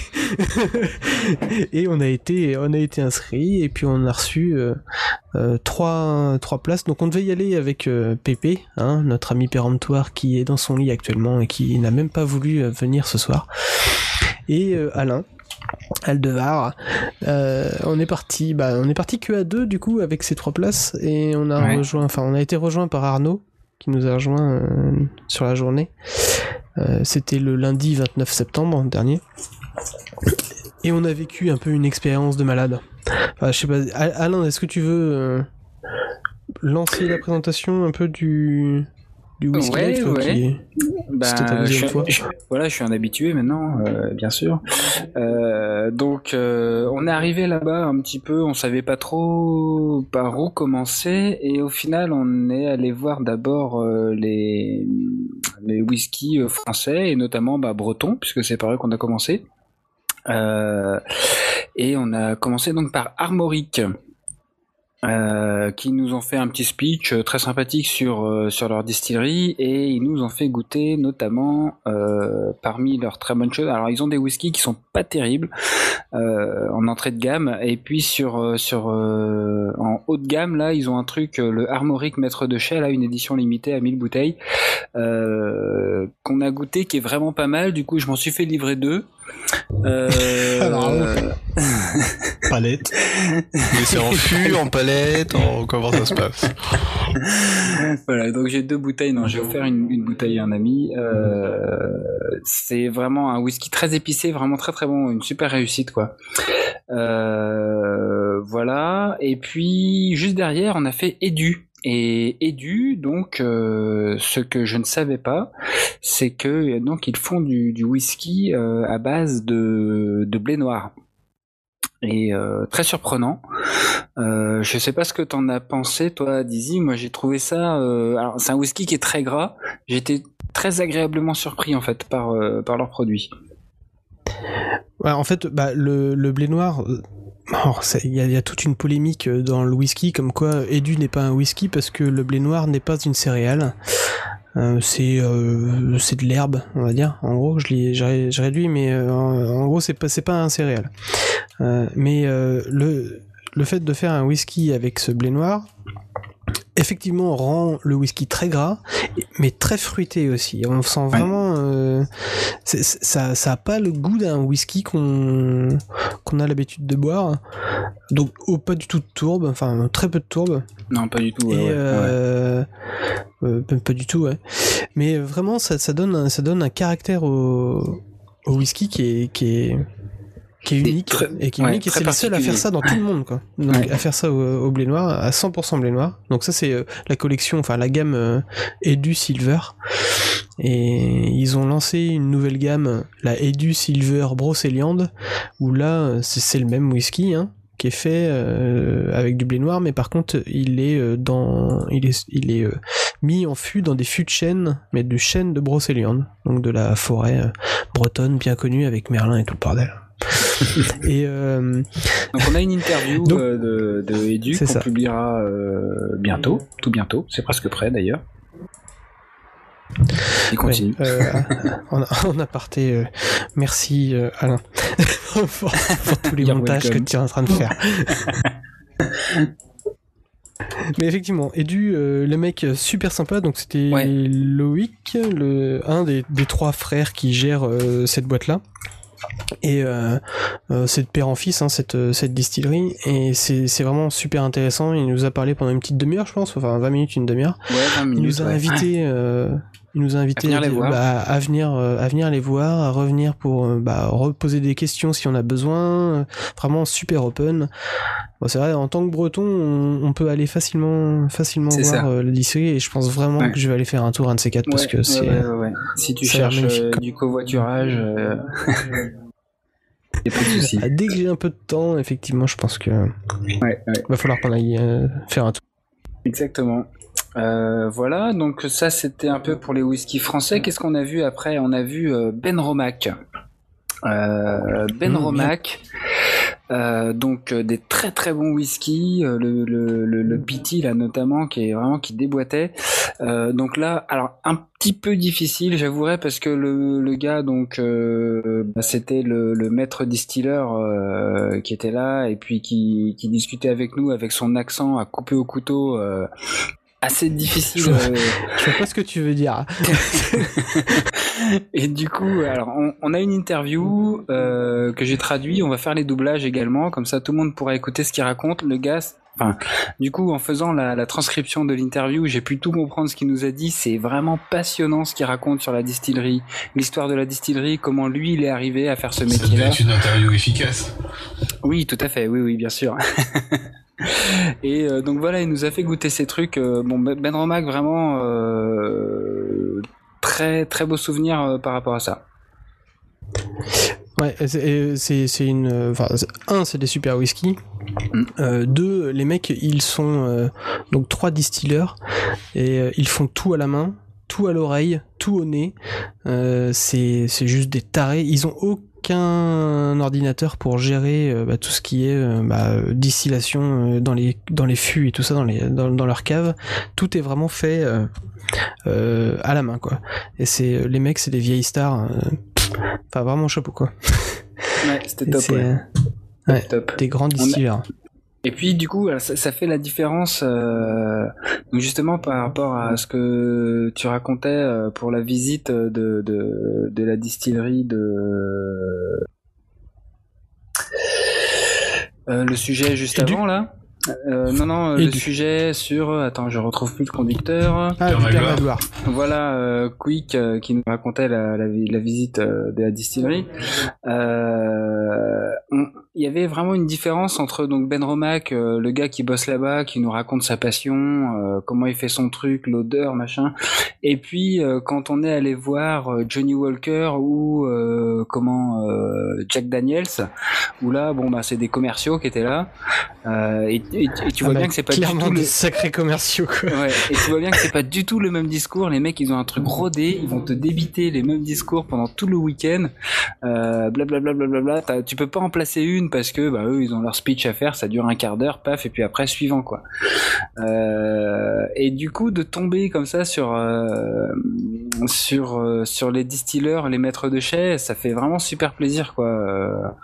et on a été on a été inscrit et puis on a reçu euh, euh, trois trois places. Donc on devait y aller avec euh, Pépé, hein, notre ami péremptoire qui est dans son lit actuellement et qui n'a même pas voulu euh, venir ce soir. Et euh, Alain. Aldevar, Euh, on est parti, bah, on est parti que à deux du coup avec ces trois places et on a Ouais. rejoint, enfin on a été rejoint par Arnaud qui nous a rejoint euh, sur la journée. Euh, C'était le lundi 29 septembre dernier et on a vécu un peu une expérience de malade. Alain, est-ce que tu veux euh, lancer la présentation un peu du du Whisky Ouais, Life, toi, ouais. qui- Bah, je suis- fois. je- voilà, je suis un habitué maintenant, euh, bien sûr. Euh, donc, euh, on est arrivé là-bas un petit peu, on savait pas trop par où commencer, et au final, on est allé voir d'abord les les whiskies euh, français et notamment bah, breton, puisque c'est par eux qu'on a commencé. Et on a commencé donc par Armorique. Euh, qui nous ont fait un petit speech euh, très sympathique sur euh, sur leur distillerie et ils nous ont fait goûter notamment euh, parmi leurs très bonnes choses. Alors ils ont des whiskies qui sont pas terribles en entrée de gamme et puis sur sur en haut de gamme là ils ont un truc le Armoric Maître de Chais là une édition limitée à 1000 bouteilles qu'on a goûté qui est vraiment pas mal. Du coup je m'en suis fait livrer deux. Euh, Bravo. Palette. Mais c'est en fût, en palette, en... comment ça se passe? Voilà, donc j'ai deux bouteilles. Non, j'ai offert une, une bouteille à un ami. Euh, c'est vraiment un whisky très épicé, vraiment très très bon, une super réussite quoi. Euh, voilà. Et puis juste derrière, on a fait Edu. Et Edu, donc, euh, ce que je ne savais pas, c'est que donc ils font du, whisky euh, à base de, de blé noir. Et euh, très surprenant. Je sais pas ce que t'en as pensé, toi, Dizzy. Moi, j'ai trouvé ça. Alors, c'est un whisky qui est très gras. J'étais très agréablement surpris en fait par par leurs produits. En fait, bah, le, le blé noir, il y, y a toute une polémique euh, dans le whisky, comme quoi Edu n'est pas un whisky parce que le blé noir n'est pas une céréale. Euh, c'est euh, c'est de l'herbe, on va dire. En gros, je réduit, mais en, gros, c'est pas c'est pas un céréale. Mais le le fait de faire un whisky avec ce blé noir, effectivement, rend le whisky très gras, mais très fruité aussi. On sent vraiment, euh, ça, ça a pas le goût d'un whisky qu'on qu'on a l'habitude de boire. Donc, oh, pas du tout de tourbe, enfin très peu de tourbe. Non, pas du tout. ouais, et ouais, euh, euh, pas, pas du tout, ouais. Mais vraiment, ça, ça donne, un- ça donne un caractère au, au whisky qui est, qui est, qui est unique très- et qui est ouais, unique et c'est les seuls à faire ça dans tout le monde, quoi. Donc, Ouais. à faire ça au, au blé noir, à 100% blé noir. Donc ça, c'est euh, la collection, enfin la gamme euh, Edu Silver. Et ils ont lancé une nouvelle gamme, la Edu Silver Brocéliande, où là, euh, c'est le même whisky, hein, qui est fait euh, avec du blé noir, mais par contre, il est euh, dans, il est, il est euh, mis en fût dans des fûts de chêne, mais de chêne de Brocéliande, donc de la forêt euh, bretonne bien connue avec Merlin et tout le bordel. et euh, Donc on a une interview Donc- euh, de, de Edu qu'on publiera euh, bientôt, tout bientôt. C'est presque prêt d'ailleurs. Il continue. Ouais, euh, en, en aparté, euh, merci euh, Alain pour, pour tous les You're montages que tu es en train de faire. Mais effectivement, Edu, le mec super sympa, donc c'était Ouais. Loïc, le, un des, des trois frères qui gère cette boîte-là. Et euh, euh, c'est de père en fils, hein, cette, euh, cette distillerie, et c'est vraiment super intéressant. Il nous a parlé pendant une petite demi-heure, je pense, enfin 20 minutes, une demi-heure. Ouais, 20 Il nous a ouais. invité, euh, il nous a invité À venir les voir. bah, à venir, euh, à venir les voir, à revenir pour euh, bah, reposer des questions si on a besoin. euh, Vraiment super open. Bon, c'est vrai, en tant que Breton, on, on peut aller facilement, facilement voir euh, le lycée et je pense vraiment Ouais. que je vais aller faire un tour un de ces quatre parce que ouais, c'est. Si tu cherches euh, du covoiturage, euh... y a pas de souci. Ah, Dès que j'ai un peu de temps, effectivement, je pense que va falloir qu'on aille euh, faire un tour. Exactement. Euh, voilà, donc ça c'était un peu pour les whisky français. Qu'est-ce qu'on a vu après? On a vu euh, Ben Romac. Euh, ben Mmh, Romac, Euh, donc euh, des très très bons whisky, euh, le, le, le, le Pity là notamment qui est vraiment qui déboîtait. Euh, donc là, alors un petit peu difficile, j'avouerais, parce que le, le gars donc euh, bah, c'était le, le maître distilleur euh, qui était là et puis qui, qui discutait avec nous avec son accent à couper au couteau. Assez difficile Je vois. euh, Je pas ce que tu veux dire. et du coup, alors on, on a une interview euh, que j'ai traduit. On va faire les doublages également, comme ça tout le monde pourra écouter ce qu'il raconte. Le gars, enfin, du coup, en faisant la, la transcription de l'interview, j'ai pu tout comprendre ce qu'il nous a dit. C'est vraiment passionnant ce qu'il raconte sur la distillerie, l'histoire de la distillerie, comment lui il est arrivé à faire ce Ça devait métier-là. être une interview efficace. Oui, tout à fait. Oui, oui, bien sûr. Et euh, donc voilà, il nous a fait goûter ces trucs. euh, bon, Ben Ben Romac, vraiment euh, très très beau souvenir par rapport à ça. Ouais, c'est- une. Enfin, un, c'est des super whisky. Mm. Euh, deux, les mecs, ils sont euh, donc trois distilleurs et euh, ils font tout à la main, tout à l'oreille, tout au nez. C'est c'est juste des tarés. Ils ont aucun ordinateur pour gérer euh, bah, tout ce qui est euh, bah, distillation euh, dans les dans les fûts et tout ça dans les dans, dans leur cave. Tout est vraiment fait à la main quoi. Et c'est les mecs, c'est des vieilles stars. euh, Enfin, vraiment chapeau quoi. Ouais, c'était Et top. c'est, ouais. ouais, Top. des grands distilleurs. Et puis du coup, alors, ça, ça fait la différence, euh, donc justement par rapport à ce que tu racontais euh, pour la visite de, de, de la distillerie de Euh, le sujet juste avant là. Euh, non non, euh, le sujet sur attends, je retrouve plus le conducteur. Ah, Magloire. Voilà, euh, Quick euh, qui nous racontait la, la, vi- la visite euh, de la distillerie. Euh, on- Il y avait vraiment une différence entre donc Ben Romac, euh, le gars qui bosse là-bas, qui nous raconte sa passion, euh, comment il fait son truc, l'odeur, machin. Et puis euh, quand on est allé voir euh, Johnny Walker ou comment Jack Daniels, où là bon bah c'est des commerciaux qui étaient là. Et, et- et tu vois Ah bah, bien que c'est pas du tout le, des sacrés commerciaux quoi. Ouais, et tu vois bien que c'est pas du tout le même discours. Les mecs, ils ont un truc rodé, ils vont te débiter les mêmes discours pendant tout le week-end. Blablabla, blablabla. T'as- Tu peux pas en placer une parce que bah eux, ils ont leur speech à faire, ça dure un quart d'heure, paf, et puis après suivant quoi. Euh, et du coup, de tomber comme ça sur euh, sur euh, sur les distilleurs, les maîtres de chais, ça fait vraiment super plaisir quoi.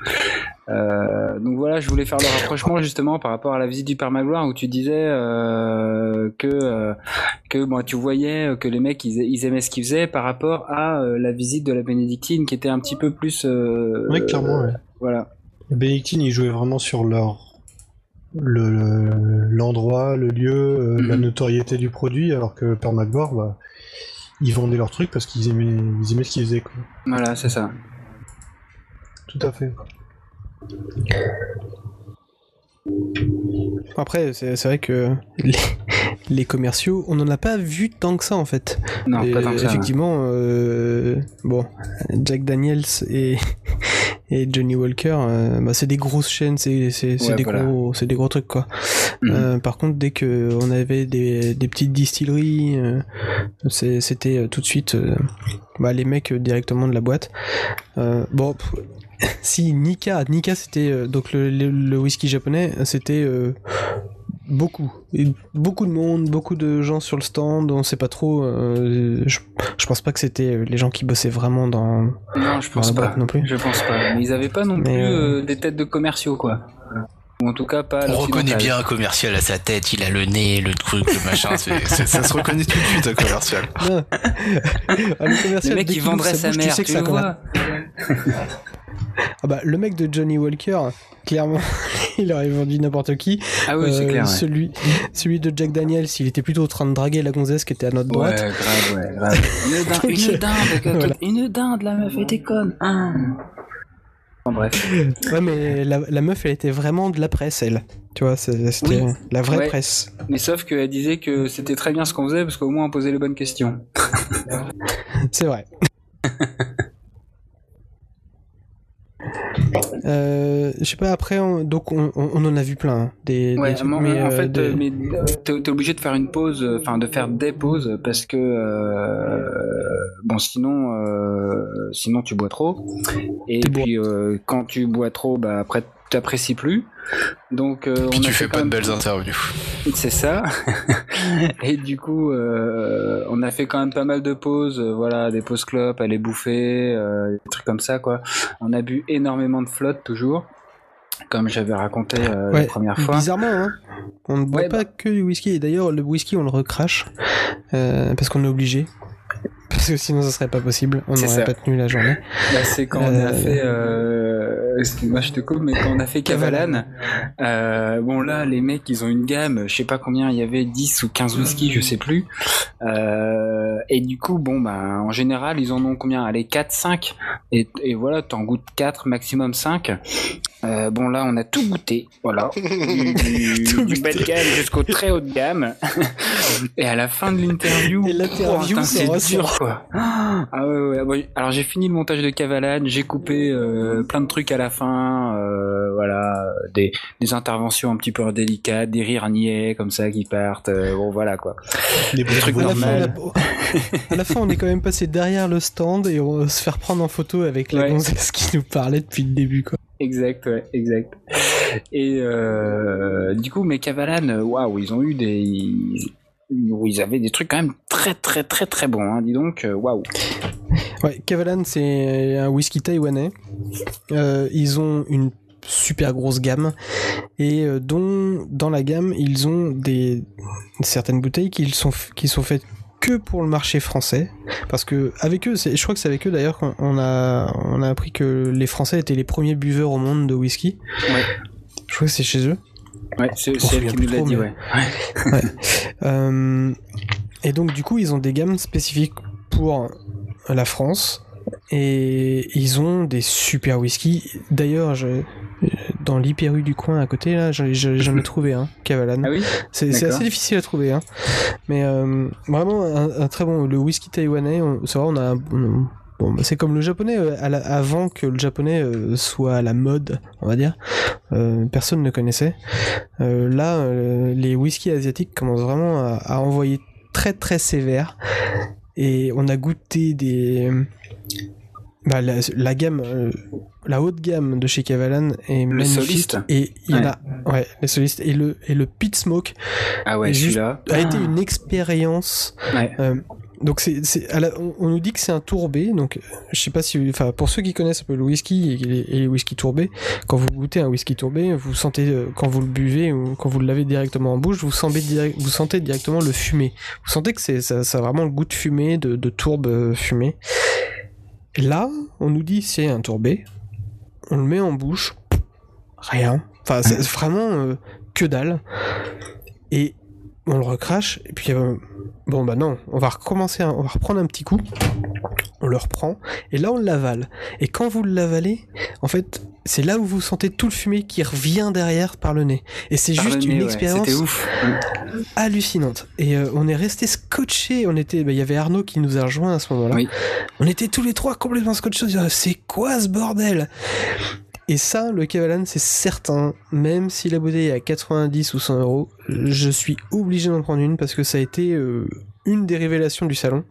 Donc voilà, je voulais faire le rapprochement justement par rapport à la visite du Père Magloire où tu disais que que bon, tu voyais que les mecs ils, ils aimaient ce qu'ils faisaient par rapport à la visite de la bénédictine qui était un petit peu plus Ouais, clairement, ouais. voilà. Les Benedictines, ils jouaient vraiment sur leur le- le- l'endroit, le, lieu, euh, la Mhm. notoriété du produit, alors que Père Magloire, bah, ils vendaient leur truc parce qu'ils aimaient, ils aimaient ce qu'ils faisaient. Quoi. Voilà, c'est ça. Tout à fait. Après, c'est c'est vrai que les, les commerciaux, on n'en a pas vu tant que ça en fait. Non, Et pas tant que ça. effectivement, euh, bon, Jack Daniels et, et Johnny Walker, euh, bah, c'est des grosses chaînes, c'est Ouais, des voilà. gros, des gros trucs quoi. Mhm. Euh, par contre, dès que on avait des, des petites distilleries, c'était tout de suite bah, les mecs directement de la boîte. Bon, pff, si Nika, Nika c'était donc le, le, le whisky japonais, c'était beaucoup, Et beaucoup de monde, beaucoup de gens sur le stand. On sait pas trop. euh, je, je pense pas que c'était euh, les gens qui bossaient vraiment dans. Non, je pense pas. non plus. Je pense pas. Mais ils avaient pas non Mais, plus euh, des têtes de commerciaux quoi. Ou en tout cas pas. à On reconnaît bien un commercial à sa tête, il a le nez, le truc, le machin, c'est- c'est- ça se reconnaît tout de suite un commercial. Ah, le commercial, Le mec ouvre vendrait sa tu mère, sais tu, que ça le vois Ah bah, le mec de Johnny Walker, clairement, il aurait vendu n'importe qui. Ah oui, c'est Euh, clair. Ouais. Celui, celui de Jack Daniels, il était plutôt en train de draguer la gonzesse qui était à notre droite. Ouais, grave, ouais, grave. Une dinde, Donc, une dinde, que- voilà. une dinde, la meuf était conne. Ah. Bon, bref. Ouais, mais la, la meuf, elle était vraiment de la presse, elle. Tu vois, c'était Oui. la vraie Ouais. presse. Mais sauf qu'elle disait que c'était très bien ce qu'on faisait parce qu'au moins on posait les bonnes questions. C'est vrai. Euh, je sais pas, après, on- donc on, en a vu plein. hein, des, Ouais, des mais, mais, en euh, fait, des- mais t'es obligé de faire une pause, enfin de faire des pauses parce que euh, bon sinon euh, sinon tu bois trop et puis quand tu bois trop, bah après t'apprécies plus. Donc, euh, Puis on a tu fait fais pas de belles interviews. C'est ça. et du coup, euh, on a fait quand même pas mal de pauses, euh, voilà, des pauses clopes, aller bouffer, euh, des trucs comme ça, quoi. On a bu énormément de flotte toujours, comme j'avais raconté euh, la première fois. Bizarrement, hein. On ne boit Ouais, pas bah. que du whisky. Et d'ailleurs, le whisky, on le recrache. euh, parce qu'on est obligé. Parce que sinon, ça serait pas possible. On n'aurait pas tenu la journée. Bah, c'est quand on a Euh, fait, euh, excuse-moi, je te coupe, mais quand on a fait Cavalan, euh, bon là, les mecs, ils ont une gamme, je sais pas combien, il y avait 10 ou 15 whisky, je sais plus. Euh, et du coup, bon, bah, en général, ils en ont combien? Allez, 4, 5. Et, et voilà, t'en goûtes 4, maximum 5. Euh, bon là, on a tout goûté, voilà. Du, du- Tout du bas de gamme jusqu'au très haut de gamme. et à la fin de l'interview, Et l'interview, c'est dur, quoi. Ah ouais, ouais. Alors j'ai fini le montage de Cavalan, j'ai coupé euh, plein de trucs à la fin, euh, voilà, des, des interventions un petit peu délicates, des rires niais comme ça qui partent, euh, bon voilà quoi. Les Des trucs À la, fin, normal. on a... à la fin, on est quand même passé derrière le stand et on va se faire prendre en photo avec la Ouais. gonzesse qui nous parlait depuis le début, quoi. Exact, ouais, exact. Et euh, du coup, mes Cavalan, waouh, ils ont eu des, ils, ils avaient des trucs quand même très très très très bons, hein, dis donc, euh, waouh. Ouais, Cavalan, c'est un whisky taïwanais. Euh, ils ont une super grosse gamme et euh, dont dans la gamme ils ont des certaines bouteilles qui sont qui sont faites que pour le marché français parce que avec eux je crois que c'est avec eux d'ailleurs qu'on on a on a appris que les français étaient les premiers buveurs au monde de whisky Ouais. je crois que c'est chez eux Ouais, c'est elle qui nous l'a dit, mais- ouais. Euh, et donc du coup, ils ont des gammes spécifiques pour la France et ils ont des super whisky. D'ailleurs, dans l'hyperu du coin à côté là, j'en ai- trouvé un, Cavalan. Ah oui? C'est assez difficile à trouver, hein. Mais euh, vraiment un, un très bon. Le whisky taïwanais, on- c'est vrai, on a. on- Bon, bah, c'est comme le japonais. euh, à la- avant que le japonais euh, soit à la mode, on va dire, euh, personne ne connaissait. Là, les whiskies asiatiques commencent vraiment à, à envoyer très très sévère. Et on a goûté des. Bah, la, la gamme, la haute gamme de chez Cavalan est Le magnifique. soliste. Et il y en Ouais. a, ouais, les solistes et le et le pit smoke Ah ouais, celui-là. a été une expérience. Ouais. Donc c'est, c'est à la- on, on nous dit que c'est un tourbé. Donc je sais pas si, enfin pour ceux qui connaissent un peu le whisky et les, et les whisky tourbés, quand vous goûtez un whisky tourbé, vous sentez euh, quand vous le buvez ou quand vous le lavez directement en bouche, vous sentez, direct- vous sentez directement le fumé. Vous sentez que c'est ça, ça a vraiment le goût de fumée, de, de tourbe euh, fumée. Là, on nous dit c'est un tourbé. On le met en bouche, rien. Enfin c'est vraiment euh, que dalle. Et on le recrache et puis euh, bon bah non, on va recommencer, un- on va reprendre un petit coup. On le reprend et là on l'avale. Et quand vous l'avalez, en fait, c'est là où vous sentez tout le fumé qui revient derrière par le nez. Et c'est juste nez, une ouais, expérience ouf. hallucinante. Et euh, on est resté scotché. On était, bah, il y avait Arnaud qui nous a rejoint à ce moment-là. Oui. On était tous les trois complètement scotchés. On se disait, C'est quoi ce bordel? Et ça, le Cavalan, c'est certain. Même si la bouteille est à 90 ou 100 euros, je suis obligé d'en prendre une parce que ça a été euh, une des révélations du salon.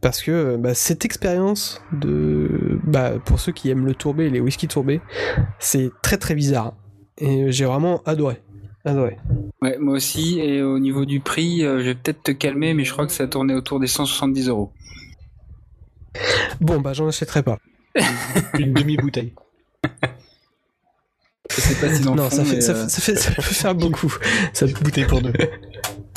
Parce que euh, bah, cette expérience de, bah, pour ceux qui aiment le tourbé et les whisky tourbés, c'est très très bizarre. Et j'ai vraiment adoré. Adoré. Ouais, moi aussi. Et au niveau du prix, euh, je vais peut-être te calmer, mais je crois que ça tournait autour des 170 euros. Bon, bah j'en achèterai pas. Une demi-bouteille. Je sais pas si dans le Non, fond, ça, fait, ça, euh, fait- ça fait- ça peut faire beaucoup. Ça, Bouteille pour deux.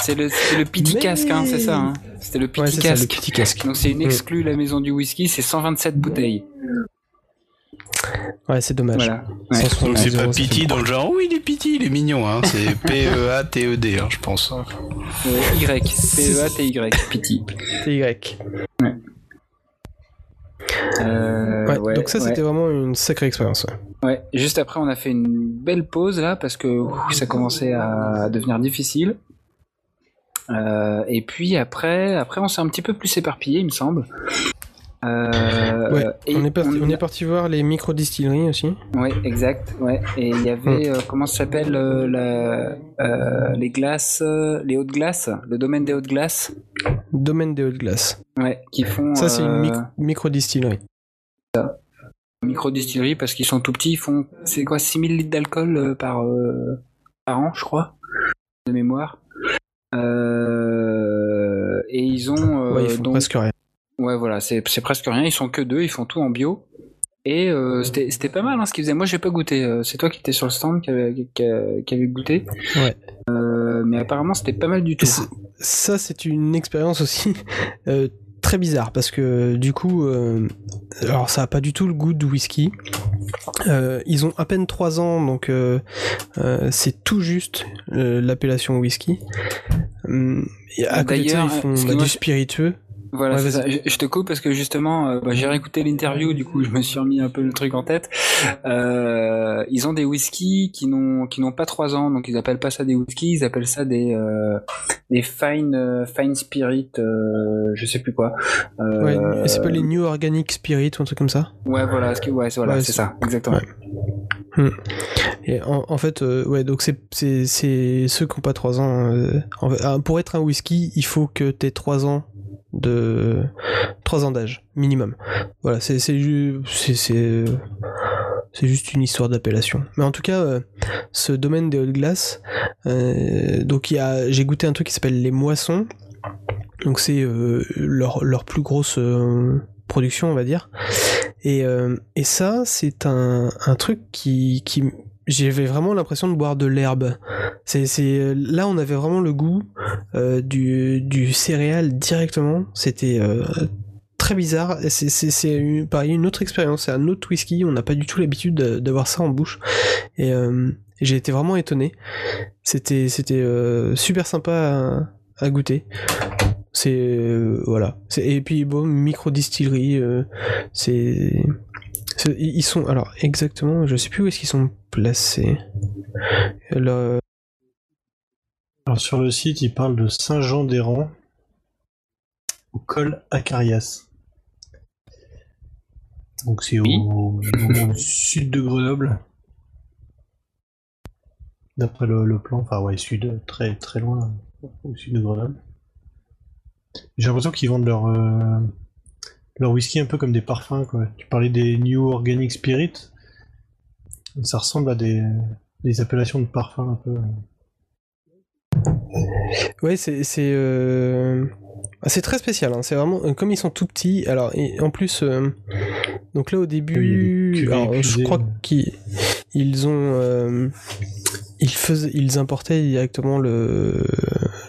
c'est le, c'est le petit Mais- casque, hein, c'est ça. Hein C'était le petit ouais, le petit casque. Donc c'est une exclue la maison du whisky, c'est 127 bouteilles. Ouais, c'est dommage. Voilà. Ouais. 170 Donc c'est pas beaucoup. dans le genre, oui il est Pity, il est mignon, hein. c'est P-E-A-T-E-D, hein, je pense. Euh, y, P-E-A-T-Y, Pity. TY. Euh, Ouais, ouais, donc ça, ouais. c'était vraiment une sacrée expérience. ouais. Ouais, juste après, on a fait une belle pause là parce que ouf, ça commençait à devenir difficile. Euh, et puis après, après, on s'est un petit peu plus éparpillé, il me semble. Euh, Ouais, et on, est parti, on a- est parti voir les micro-distilleries aussi. Ouais, exact. Ouais, et il y avait euh, comment ça s'appelle les glaces, les hautes glaces, le domaine des hautes glaces. Domaine des hautes glaces. Ouais, qui font. Ça, c'est une mic- micro-distillerie. Micro-distillerie parce qu'ils sont tout petits. Ils font, c'est quoi, 6000 litres d'alcool euh, par, euh, par an, je crois, de mémoire. Euh, et ils ont. ouais, ils font donc- presque rien. Ouais, voilà, c'est presque rien. Ils sont que deux, ils font tout en bio. Et euh, c'était pas mal hein, ce qu'ils faisaient. Moi, j'ai pas goûté. C'est toi qui étais sur le stand qui avait, qui a- qui avait goûté. Ouais. Euh, mais apparemment, c'était pas mal du tout. ça, c'est une expérience aussi euh, très bizarre parce que du coup, euh, alors ça a pas du tout le goût de whisky. Euh, ils ont à peine 3 ans, donc euh, c'est tout juste l'appellation whisky. Hum, et à côté de ça, D'ailleurs, ils font bah, du spiritueux. Voilà, Ouais, ça. Je, je te coupe parce que justement, euh, bah, j'ai réécouté l'interview, du coup, je me suis remis un peu le truc en tête. Euh, ils ont des whiskies qui n'ont qui n'ont pas trois ans, donc ils appellent pas ça des whiskies, ils appellent ça des euh, des fine fine spirit, je sais plus quoi. Ouais, c'est pas les New Organic Spirit ou un truc comme ça. Ouais, voilà, ce que- ouais, c'est voilà, Ouais, c'est c'est- ça, exactement. Et en, en fait, euh, ouais, donc c'est ceux qui ont pas 3 ans. euh, en fait, ah, pour être un whisky, il faut que t'aies 3 ans de 3 ans d'âge minimum. Voilà, c'est c'est ju- c'est c'est c'est juste une histoire d'appellation. Mais en tout cas, euh, ce domaine des hautes glaces, euh, donc j'ai goûté un truc qui s'appelle les moissons. Donc c'est euh, leur plus grosse euh, production, on va dire. Et, et ça, c'est un, truc qui j'avais vraiment l'impression de boire de l'herbe. C'est, c'est là, on avait vraiment le goût euh, du, du céréal directement. C'était euh, très bizarre. C'est, c'est, c'est une, pareil, une autre expérience. C'est un autre whisky. On n'a pas du tout l'habitude de- d'avoir ça en bouche. Et, euh, j'ai été vraiment étonné. C'était, c'était euh, super sympa à, goûter. C'est voilà. Et puis bon, micro distillerie. c'est- ils sont alors exactement, je sais plus où est-ce qu'ils sont placés. Là, Alors sur le site, il parle de Saint-Jean-des-Rangs au col Acarias. Donc c'est au, Oui. au sud de Grenoble. D'après le, le plan, enfin ouais, sud, très très loin, au sud de Grenoble. J'ai l'impression qu'ils vendent leur, euh, leur whisky un peu comme des parfums, quoi. Tu parlais des New Organic Spirit. Ça ressemble à des, des appellations de parfums un peu. ouais, c'est c'est euh, c'est très spécial. hein. C'est vraiment euh, comme ils sont tout petits. Alors et en plus, euh, donc là au début, alors, je crois qu'ils ils ont euh, ils faisaient ils importaient directement le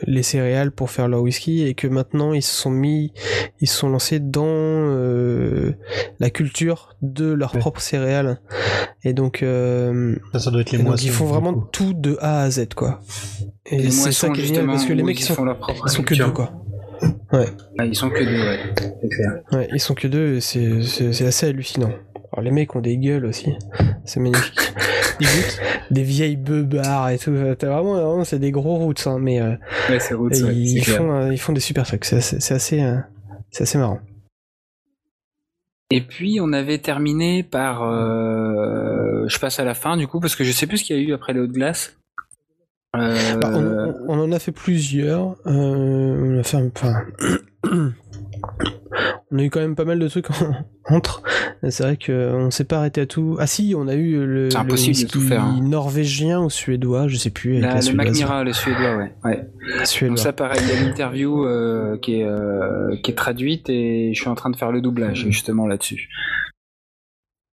les céréales pour faire leur whisky et que maintenant ils se sont mis ils se sont lancés dans euh, la culture de leurs Ouais. propres céréales et donc euh, Ça, ça doit être les et donc moissons. ils font vraiment coup. tout de A à Z quoi. Et c'est ça moissons, qui est génial parce que les mecs ils sont, font leur propre ils sont que deux quoi. Ah, ils sont que deux, ouais. Clair. Ouais, ils sont que deux et c'est assez hallucinant. Alors les mecs ont des gueules aussi, c'est magnifique. Goûtent des vieilles beubards et tout. T'as vraiment, vraiment c'est des gros roots hein, mais euh, Ouais, roots, ils, font euh, ils font des super trucs. C'est assez euh, c'est assez marrant. Et puis on avait terminé par, je passe à la fin du coup parce que je sais plus ce qu'il y a eu après les hautes glaces. Bah, on, on- on en a fait plusieurs. on a fait un- enfin. on a eu quand même pas mal de trucs en- entre. C'est vrai qu'on s'est pas arrêté à tout. Ah si, on a eu le, C'est le impossible de whisky tout faire, hein. norvégien ou suédois, je sais plus. avec la- la le. Macmira, le suédois, ouais. ouais. Suédois. Donc ça pareil, il y a l'interview euh, qui, est, euh, qui est traduite et je suis en train de faire le doublage justement là-dessus.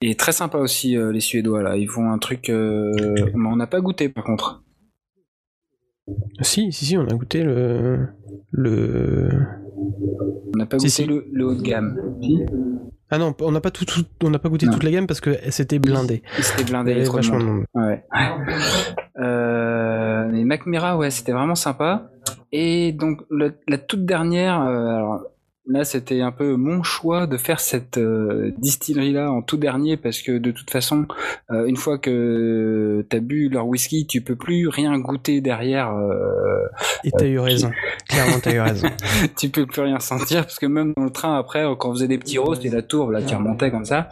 Et très sympa aussi euh, les Suédois là, ils font un truc, mais on n'a pas goûté par contre. Si, si, si, on a goûté le. le... On n'a pas goûté si. Le, le haut de gamme. Ah non, on n'a pas tout, tout- on n'a pas goûté Non. toute la gamme parce que c'était blindé. C'était blindé, vachement monde. Ouais. Euh, mais Macmira, ouais, c'était vraiment sympa. Et donc le- la toute dernière, euh, alors, là c'était un peu mon choix de faire cette euh, distillerie là en tout dernier parce que de toute façon, euh, une fois que t'as bu leur whisky, tu peux plus rien goûter derrière. euh, Et t'as eu raison. Clairement, t'as eu raison. tu peux plus rien sentir parce que même dans le train après quand on faisait des petits roasts et la tourbe là qui remontait comme ça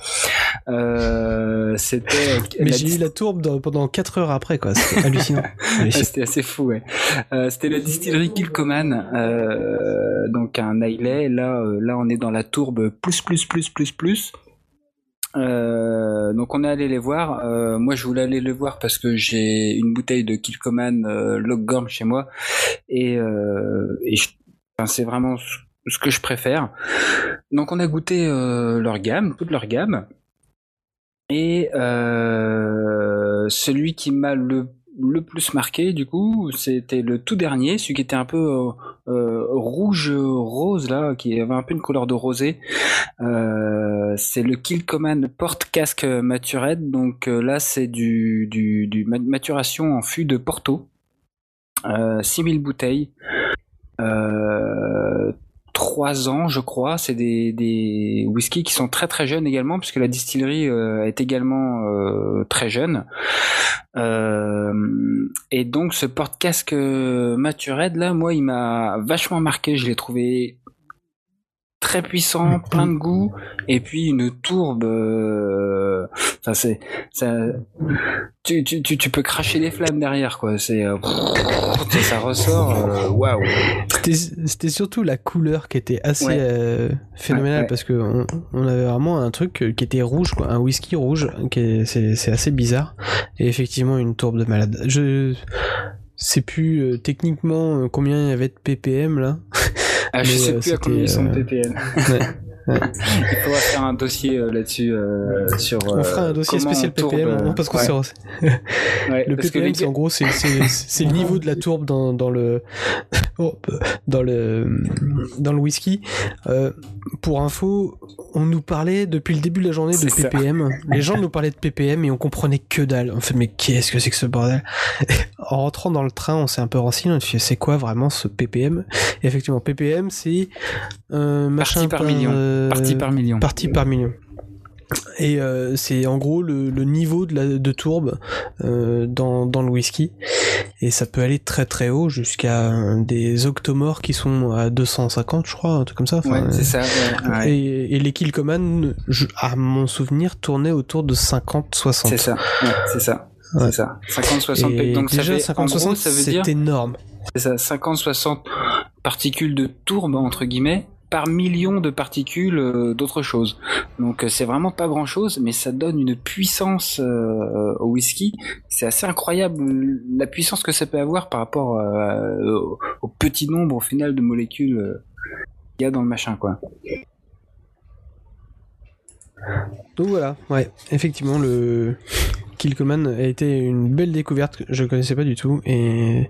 euh, c'était Mais j'ai eu la tourbe dans- pendant 4 heures après, quoi. C'était hallucinant. C'était assez fou, ouais. Euh, c'était la distillerie Kilcoman, euh, donc un Islay. Là, euh, là, on est dans la tourbe plus, plus, plus, plus, plus. Euh, donc on est allé les voir. Euh, moi, je voulais aller les voir parce que j'ai une bouteille de Kilkoman euh, chez moi et, c'est vraiment ce que je préfère. Donc on a goûté leur gamme, toute leur gamme. Et celui qui m'a le le plus marqué, du coup, c'était le tout dernier, celui qui était un peu euh, euh, rouge rose là, qui avait un peu une couleur de rosé. Euh, c'est le Kilcoman porte casque Maturette. Donc euh, là, c'est du, du, du ma- maturation en fût de Porto. Euh, 6000 bouteilles. 3 ans, je crois. C'est des, des whiskies qui sont très très jeunes également, puisque la distillerie euh, est également euh, très jeune. Euh, et donc ce porte-casque Maturette, là, moi, il m'a vachement marqué. Je l'ai trouvé très puissant, plein de goût, et puis une tourbe. euh, Ça, c'est, ça, tu, tu, tu, tu peux cracher les flammes derrière, quoi. C'est, euh, ça ressort. euh, Waouh. C'était c'était surtout la couleur qui était assez Ouais. euh, phénoménale Ouais, ouais. parce que on, on avait vraiment un truc qui était rouge, quoi, un whisky rouge, c'est c'est assez bizarre et effectivement une tourbe de malade. Je sais plus euh, techniquement euh, combien il y avait de ppm là. Ah, je Mais, sais euh, plus à combien ils sont de euh, ouais, ouais. Il faudra faire un dossier euh, là-dessus euh, sur. On fera un dossier spécial ppm parce qu'on ouais, sait ouais, Le parce ppm, c'est en gros, c'est le niveau de la tourbe dans, dans le oh, dans le dans le whisky. Pour info, on nous parlait depuis le début de la journée de ça. ppm. Les gens nous parlaient de ppm et on comprenait que dalle. On fait mais qu'est-ce que c'est que ce bordel? En rentrant dans le train, on s'est un peu renseigné. On fait c'est quoi vraiment ce ppm Et Effectivement, ppm, c'est euh, machin par million. euh, Partie par million. partie par million. Et euh, c'est en gros le, le niveau de, la, de tourbe euh, dans, dans le whisky. Et ça peut aller très très haut jusqu'à euh, des octomores qui sont à 250, je crois, un truc comme ça. Ouais, Enfin, c'est ça. ouais, ouais. et, et les Killcoman, je- à mon souvenir, tournaient autour de 50-60. C'est ça. Ouais, c'est ça. C'est ça. 50-60 Et donc ça déjà, fait, en 50-60, gros, ça veut dire c'est énorme. c'est ça, 50-60 particules de tourbe entre guillemets par million de particules euh, d'autre chose. Donc euh, c'est vraiment pas grand chose, mais ça donne une puissance euh, au whisky. C'est assez incroyable la puissance que ça peut avoir par rapport au, au petit nombre au final de molécules qu'il y a dans le machin quoi. Donc voilà, ouais, effectivement, le A été une belle découverte que je connaissais pas du tout et,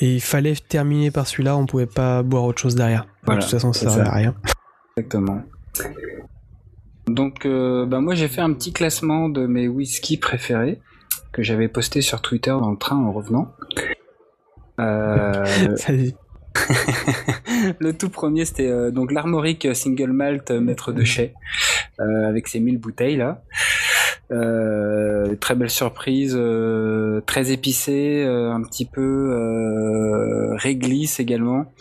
et il fallait terminer par celui-là, on pouvait pas boire autre chose derrière. Voilà, de toute façon, ça c'est servait à rien. Exactement. Donc, euh, bah moi, j'ai fait un petit classement de mes whisky préférés que j'avais posté sur Twitter dans le train en revenant. Euh, le tout premier, c'était euh, donc l'Armoric Single Malt Maître de Chez, avec ses 1000 bouteilles là. Euh, très belle surprise, euh, très épicé, euh, un petit peu réglisse également.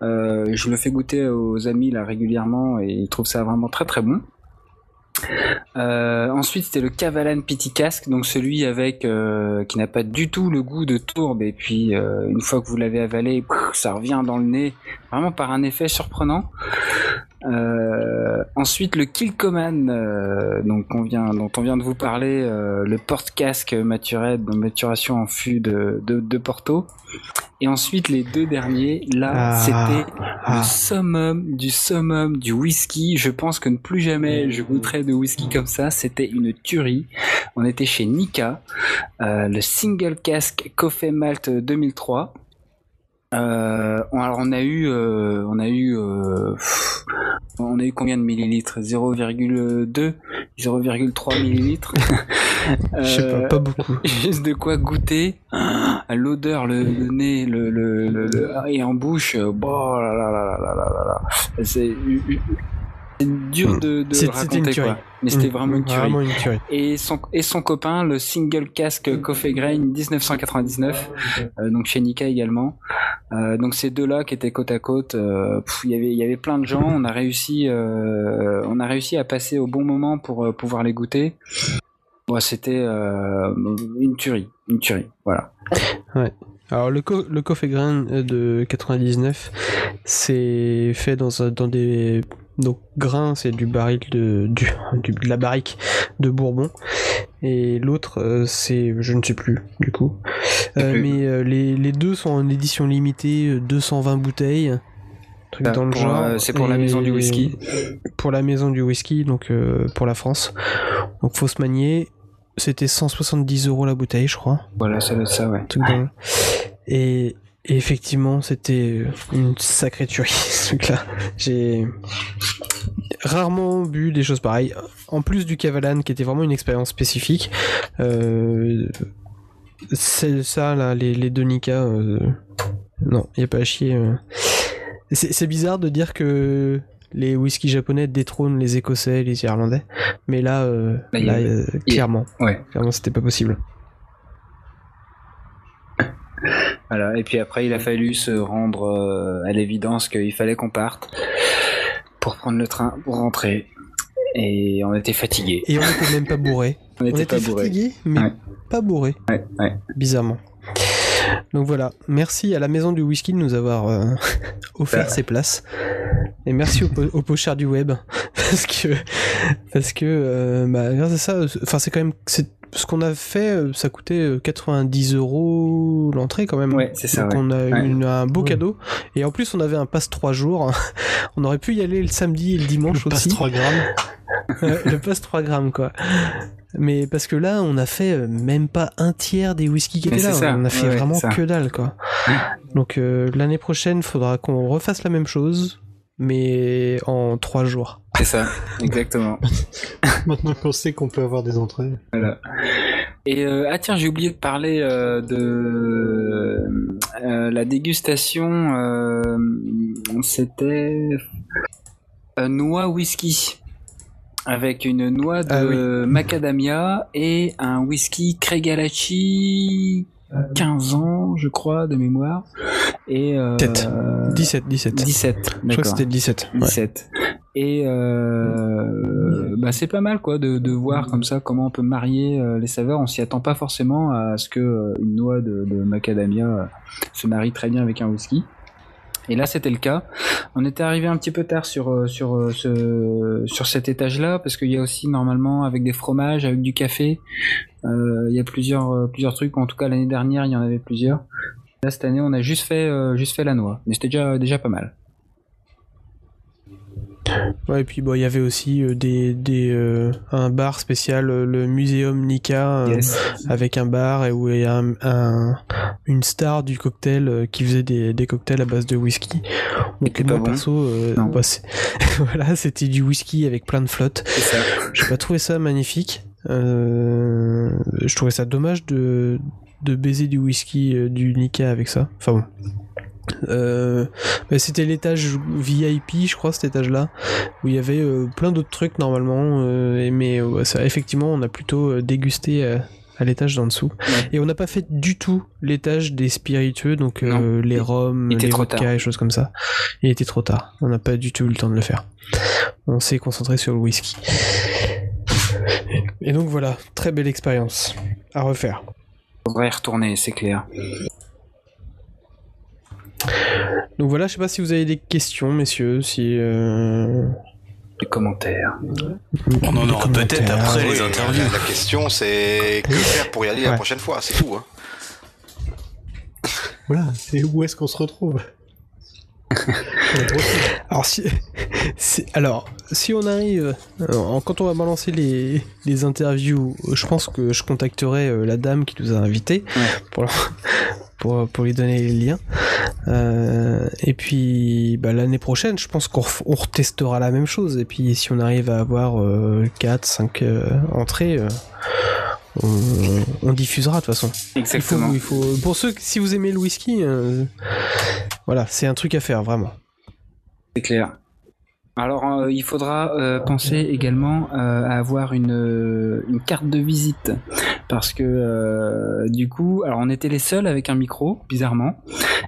Je le fais goûter aux amis là régulièrement et ils trouvent ça vraiment très très bon. Ensuite, c'était le Cavalan Pity Cask, donc celui avec qui n'a pas du tout le goût de tourbe et puis une fois que vous l'avez avalé, ça revient dans le nez, vraiment par un effet surprenant. Euh, ensuite, le Kilcoman, euh, donc on vient, dont on vient de vous parler, euh, le porte-casque de maturation en fût de, de, de Porto. Et ensuite, les deux derniers, là, Ah. c'était Ah. le summum du summum du whisky. Je pense que ne plus jamais je goûterai de whisky comme ça. C'était une tuerie. On était chez Nika, le single cask Coffee Malt 2003. Euh, alors on a eu, euh, on a eu, euh, on a eu combien de millilitres? 0,2, 0,3 millilitres. Je sais pas, pas beaucoup. Juste de quoi goûter ah, l'odeur, le, nez, le, le, le, et en bouche. Oh bon, là, là, là, là, là, là, là. C'est c'est dur de, de C'est- c'était une raconter tuerie. quoi. Mais c'était Mmh, vraiment une tuerie. Vraiment une tuerie. et son et son copain le single casque Coffee Grain 1999 euh, donc chez Nika également. Euh, donc ces deux là qui étaient côte à côte euh, pff, il y avait il y avait plein de gens. On a réussi euh, on a réussi à passer au bon moment pour euh, pouvoir les goûter. Bon, c'était euh, une tuerie, une tuerie, voilà. Alors le, co le Coffee Grain de 99, c'est fait dans, un- dans des Donc grain, c'est du baril de, du, du- de la barrique de Bourbon. Et l'autre, euh, c'est, je ne sais plus, du coup. Euh, plus. mais euh, les, les deux sont en édition limitée, euh, 220 bouteilles. Truc Ça, dans le genre. c'est pour la maison du whisky. Pour la maison du whisky, donc pour la France. Donc faut se manier. C'était 170 euros la bouteille, je crois. Voilà, ça doit être ça, ouais. truc dans- Et, et effectivement, c'était une sacrée tuerie, ce truc-là. J'ai rarement bu des choses pareilles. En plus du Cavalan, qui était vraiment une expérience spécifique, euh, c'est ça, là, les, les deux Nika, euh, non, il a pas à chier. euh. C'est bizarre de dire que les whisky japonais détrônent les écossais et les irlandais, mais là, a- a- clairement, Ouais. clairement, c'était pas possible. Voilà. Et puis après, il a fallu se rendre euh, à l'évidence qu'il fallait qu'on parte pour prendre le train, pour rentrer. Et on était fatigués. Et on était même pas bourré. On On était était fatigué, mais Ouais. pas bourré, Ouais, ouais. bizarrement. Donc voilà, merci à la maison du whisky de nous avoir euh, offert ces places. Et merci au, po- au pochard du web parce que parce que euh, bah, grâce à ça, enfin c'est quand même c'est ce qu'on a fait, euh, ça coûtait euh, 90 euros l'entrée quand même. Ouais, c'est ça, Donc ouais. on a eu Ouais. une- un beau Ouais. cadeau et en plus on avait un passe 3 jours. on aurait pu y aller le samedi et le dimanche passe aussi. 3 grammes. Le passe 3 grammes quoi. Mais parce que là, on a fait euh, même pas un tiers des whisky qui étaient là. ça, On a fait vraiment que dalle quoi. Donc euh, l'année prochaine, faudra qu'on refasse la même chose, mais en 3 jours. C'est ça, exactement. Maintenant qu'on sait qu'on peut avoir des entrées. Voilà. Et euh, ah tiens, j'ai oublié de parler euh, de euh, la dégustation. euh, C'était euh, noix whisky avec une noix de Ah macadamia et un whisky Kregalachi 15 ans, je crois, de mémoire. Et euh, Peut-être. 17, 17. 17, Je crois que c'était le 17. ouais. 17. Et euh, bah c'est pas mal quoi de, de voir comme ça comment on peut marier euh, les saveurs. On s'y attend pas forcément à ce que euh, une noix de, de macadamia se marie très bien avec un whisky. Et là c'était le cas. On était arrivé un petit peu tard sur sur ce sur cet étage-là parce qu'il y a aussi normalement avec des fromages, avec du café. euh, il y a plusieurs plusieurs trucs. En tout cas l'année dernière il y en avait plusieurs. Là cette année on a juste fait juste fait la noix, mais c'était déjà déjà pas mal. Ouais, et puis bon, il y avait aussi euh, des, des, euh, un bar spécial, euh, le Muséum Nika, euh, avec un bar et où il y a un, un- une star du cocktail euh, qui faisait des, des cocktails à base de whisky. Donc moi perso, bah, voilà, c'était du whisky avec plein de flotte. J'ai pas trouvé ça magnifique. Je trouvais ça dommage de, de baiser du whisky du Nika avec ça. Enfin bon. Euh, mais c'était l'étage VIP, je crois, cet étage-là, où il y avait euh, plein d'autres trucs normalement. euh, mais ça, effectivement, on a plutôt dégusté à l'étage d'en dessous. Ouais. Et on n'a pas fait du tout l'étage des spiritueux, donc euh, les rhums, les vodkas et choses comme ça. Il était trop tard. On n'a pas du tout eu le temps de le faire. On s'est concentré sur le whisky. Et donc voilà, très belle expérience à refaire. On va y retourner, c'est clair. Donc voilà, je sais pas si vous avez des questions, messieurs, si euh, Les commentaires. On en des aura peut-être commentaires. après Oui, les interviews. La, question, c'est que faire pour y aller la prochaine fois, c'est tout. Hein. Voilà, c'est où est-ce qu'on se retrouve? Alors si, si- alors si on arrive, alors, quand on va balancer les, les interviews, je pense que je contacterai euh, la dame qui nous a invités Ouais. pour, leur- pour pour lui donner les liens. Euh, et puis bah, l'année prochaine, je pense qu'on on retestera la même chose. Et puis si on arrive à avoir 4, 5 entrées, euh, on, on diffusera de toute façon. Il faut, Exactement. il faut, pour ceux, si vous aimez le whisky, euh, voilà, c'est un truc à faire vraiment. C'est clair. Alors, euh, il faudra euh, penser également euh, à avoir une, euh, carte de visite. Parce que, euh, du coup, alors on était les seuls avec un micro, bizarrement.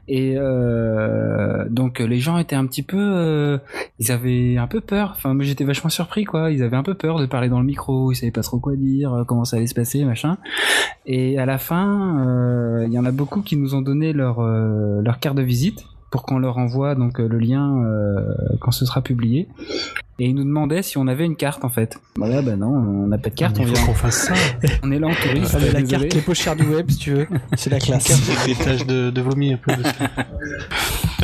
Et euh, donc, les gens étaient un petit peu. ils avaient un peu peur. Enfin, moi j'étais vachement surpris, quoi. Ils avaient un peu peur de parler dans le micro. Ils savaient pas trop quoi dire, comment ça allait se passer, machin. Et à la fin, il y en a beaucoup qui nous ont donné leur carte de visite. Pour qu'on leur envoie donc euh, le lien euh, quand ce sera publié. Et ils nous demandaient si on avait une carte en fait. Voilà, bah non, on n'a pas de carte, on, Il faut vient, qu'on fasse ça. on est là en touriste. Ah, la carte les poches du web, si tu veux. C'est la classe. Avec des taches de, de vomi un peu. dessus.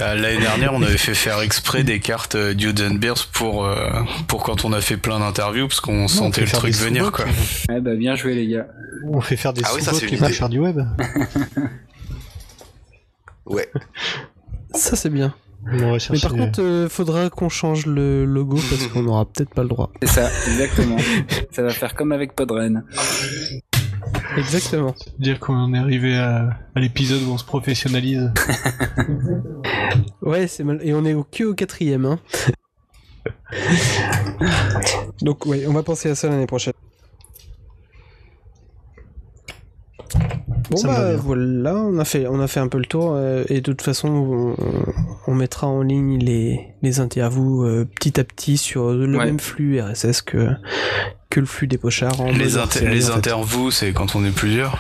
Euh, L'année dernière, on avait fait faire exprès des cartes euh, Dudes and Beers pour, euh, pour quand on a fait plein d'interviews, parce qu'on sentait le faire truc venir, quoi. Ouais, bah bien joué les gars. On fait faire des Ah oui, ça, idée. chères du web. Ouais. Ça, c'est bien. On Mais par contre, euh, faudra qu'on change le logo parce qu'on aura peut-être pas le droit. C'est ça, exactement. ça va faire comme avec Podren. Exactement. dire qu'on est arrivé à, à l'épisode où on se professionnalise. Ouais, c'est mal. Et on est au que au quatrième. Hein. Donc, ouais, on va penser à ça l'année prochaine. Bon Ça bah voilà, on a fait on a fait un peu le tour euh, et de toute façon on, on mettra en ligne les, les interviews euh, petit à petit sur le Ouais. même flux RSS que que le flux des pochards en Les, mode inter- hors-série, les en fait. interviews, c'est quand on est plusieurs.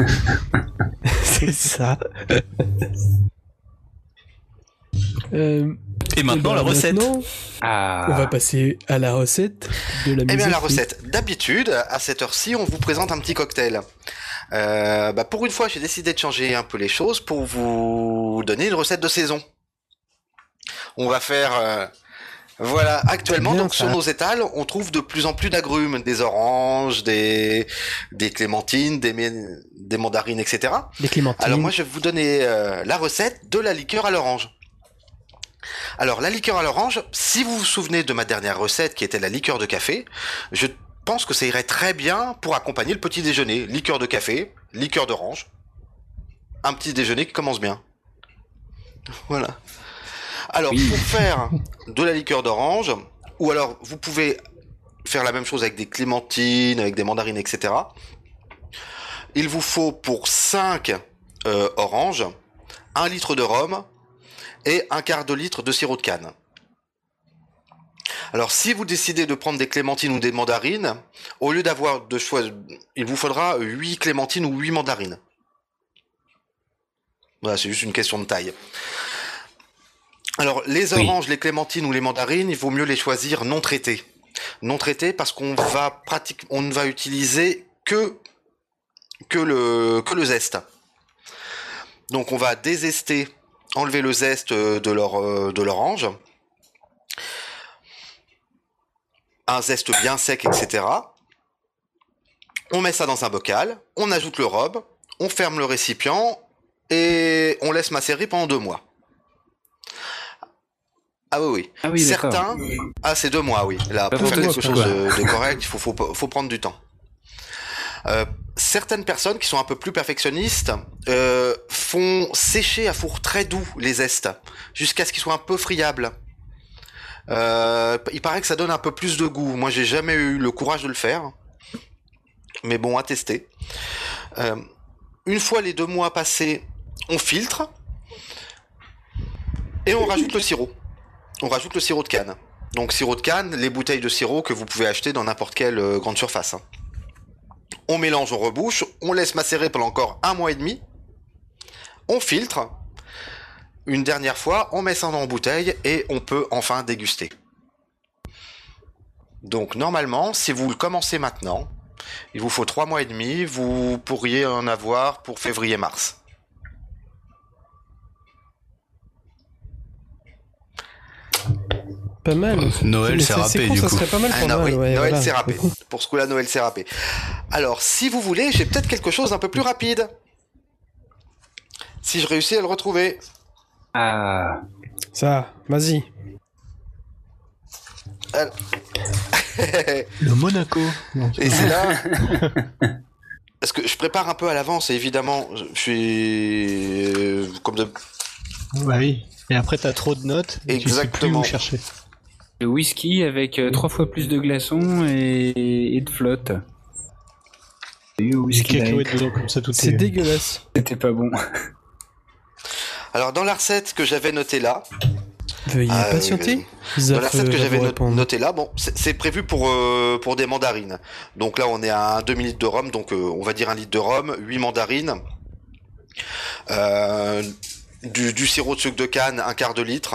C'est ça. Euh, Et maintenant, eh la ben, recette. maintenant, Ah. on va passer à la recette de la Eh bien, la recette. D'habitude, à cette heure-ci, on vous présente un petit cocktail. Euh, bah, pour une fois, j'ai décidé de changer un peu les choses pour vous donner une recette de saison. On va faire... euh, Voilà, actuellement, Bien, donc ça. sur nos étals, on trouve de plus en plus d'agrumes, des oranges, des, des clémentines, des, des mandarines, etc. Des clémentines. Alors moi, je vais vous donner euh, la recette de la liqueur à l'orange. Alors la liqueur à l'orange, si vous vous souvenez de ma dernière recette qui était la liqueur de café, je pense que ça irait très bien pour accompagner le petit déjeuner. Liqueur de café, liqueur d'orange, un petit déjeuner qui commence bien. Voilà. Alors Oui. pour faire de la liqueur d'orange, ou alors vous pouvez faire la même chose avec des clémentines, avec des mandarines, etc. Il vous faut pour 5 euh, oranges, 1 litre de rhum et un quart de litre de sirop de canne. Alors si vous décidez de prendre des clémentines ou des mandarines, au lieu d'avoir de choix, il vous faudra 8 clémentines ou 8 mandarines. Voilà, c'est juste une question de taille. Alors les Oui. oranges, les clémentines ou les mandarines, il vaut mieux les choisir non traitées. Non traitées parce qu'on va pratique, on ne va utiliser que que le que le zeste. Donc on va désester, enlever le zeste euh, de leur euh, de l'orange. Un zeste bien sec, etc. On met ça dans un bocal, on ajoute le rhum, on ferme le récipient et on laisse macérer pendant deux mois. Ah oui, oui. Ah oui. Certains, ah c'est deux mois, oui. Là, pour faire quelque chose de, de correct, il faut, faut, faut prendre du temps. Euh, certaines personnes qui sont un peu plus perfectionnistes euh, font sécher à four très doux les zestes jusqu'à ce qu'ils soient un peu friables. Euh, il paraît que ça donne un peu plus de goût. Moi, j'ai jamais eu le courage de le faire, mais bon, à tester. Euh, une fois les deux mois passés, on filtre et on rajoute le sirop. On rajoute le sirop de canne. Donc sirop de canne, les bouteilles de sirop que vous pouvez acheter dans n'importe quelle euh, grande surface. hein. On mélange, on rebouche, on laisse macérer pendant encore un mois et demi. On filtre. Une dernière fois, on met ça en bouteille et on peut enfin déguster. Donc normalement, si vous le commencez maintenant, il vous faut trois mois et demi, vous pourriez en avoir pour février-mars. Pas mal. Noël, du ça coup. serait pas mal Ah, non, Noël. oui, ouais, Noël voilà. c'est râpé. Pour ce coup-là, Noël c'est râpé. Alors, si vous voulez, j'ai peut-être quelque chose d'un peu plus rapide. Si je réussis à le retrouver. Ah. Ça, vas-y. Le Monaco. Non, Et c'est là. Parce que je prépare un peu à l'avance, et évidemment, je suis. euh, Comme de. Bah oui. Et après, t'as trop de notes. Et Tu sais plus Exactement. où chercher. Le whisky avec euh, trois fois plus de glaçons et, et de flotte. C'est est. dégueulasse. C'était pas bon. Alors, dans la recette que j'avais notée là. Veuillez Ah, patienter. Dans la recette euh, que va j'avais notée là, bon, c'est prévu pour, euh, pour des mandarines. Donc là, on est à un demi-litre de rhum, donc euh, on va dire un litre de rhum, 8 mandarines, euh, du, du sirop de sucre de canne, un quart de litre.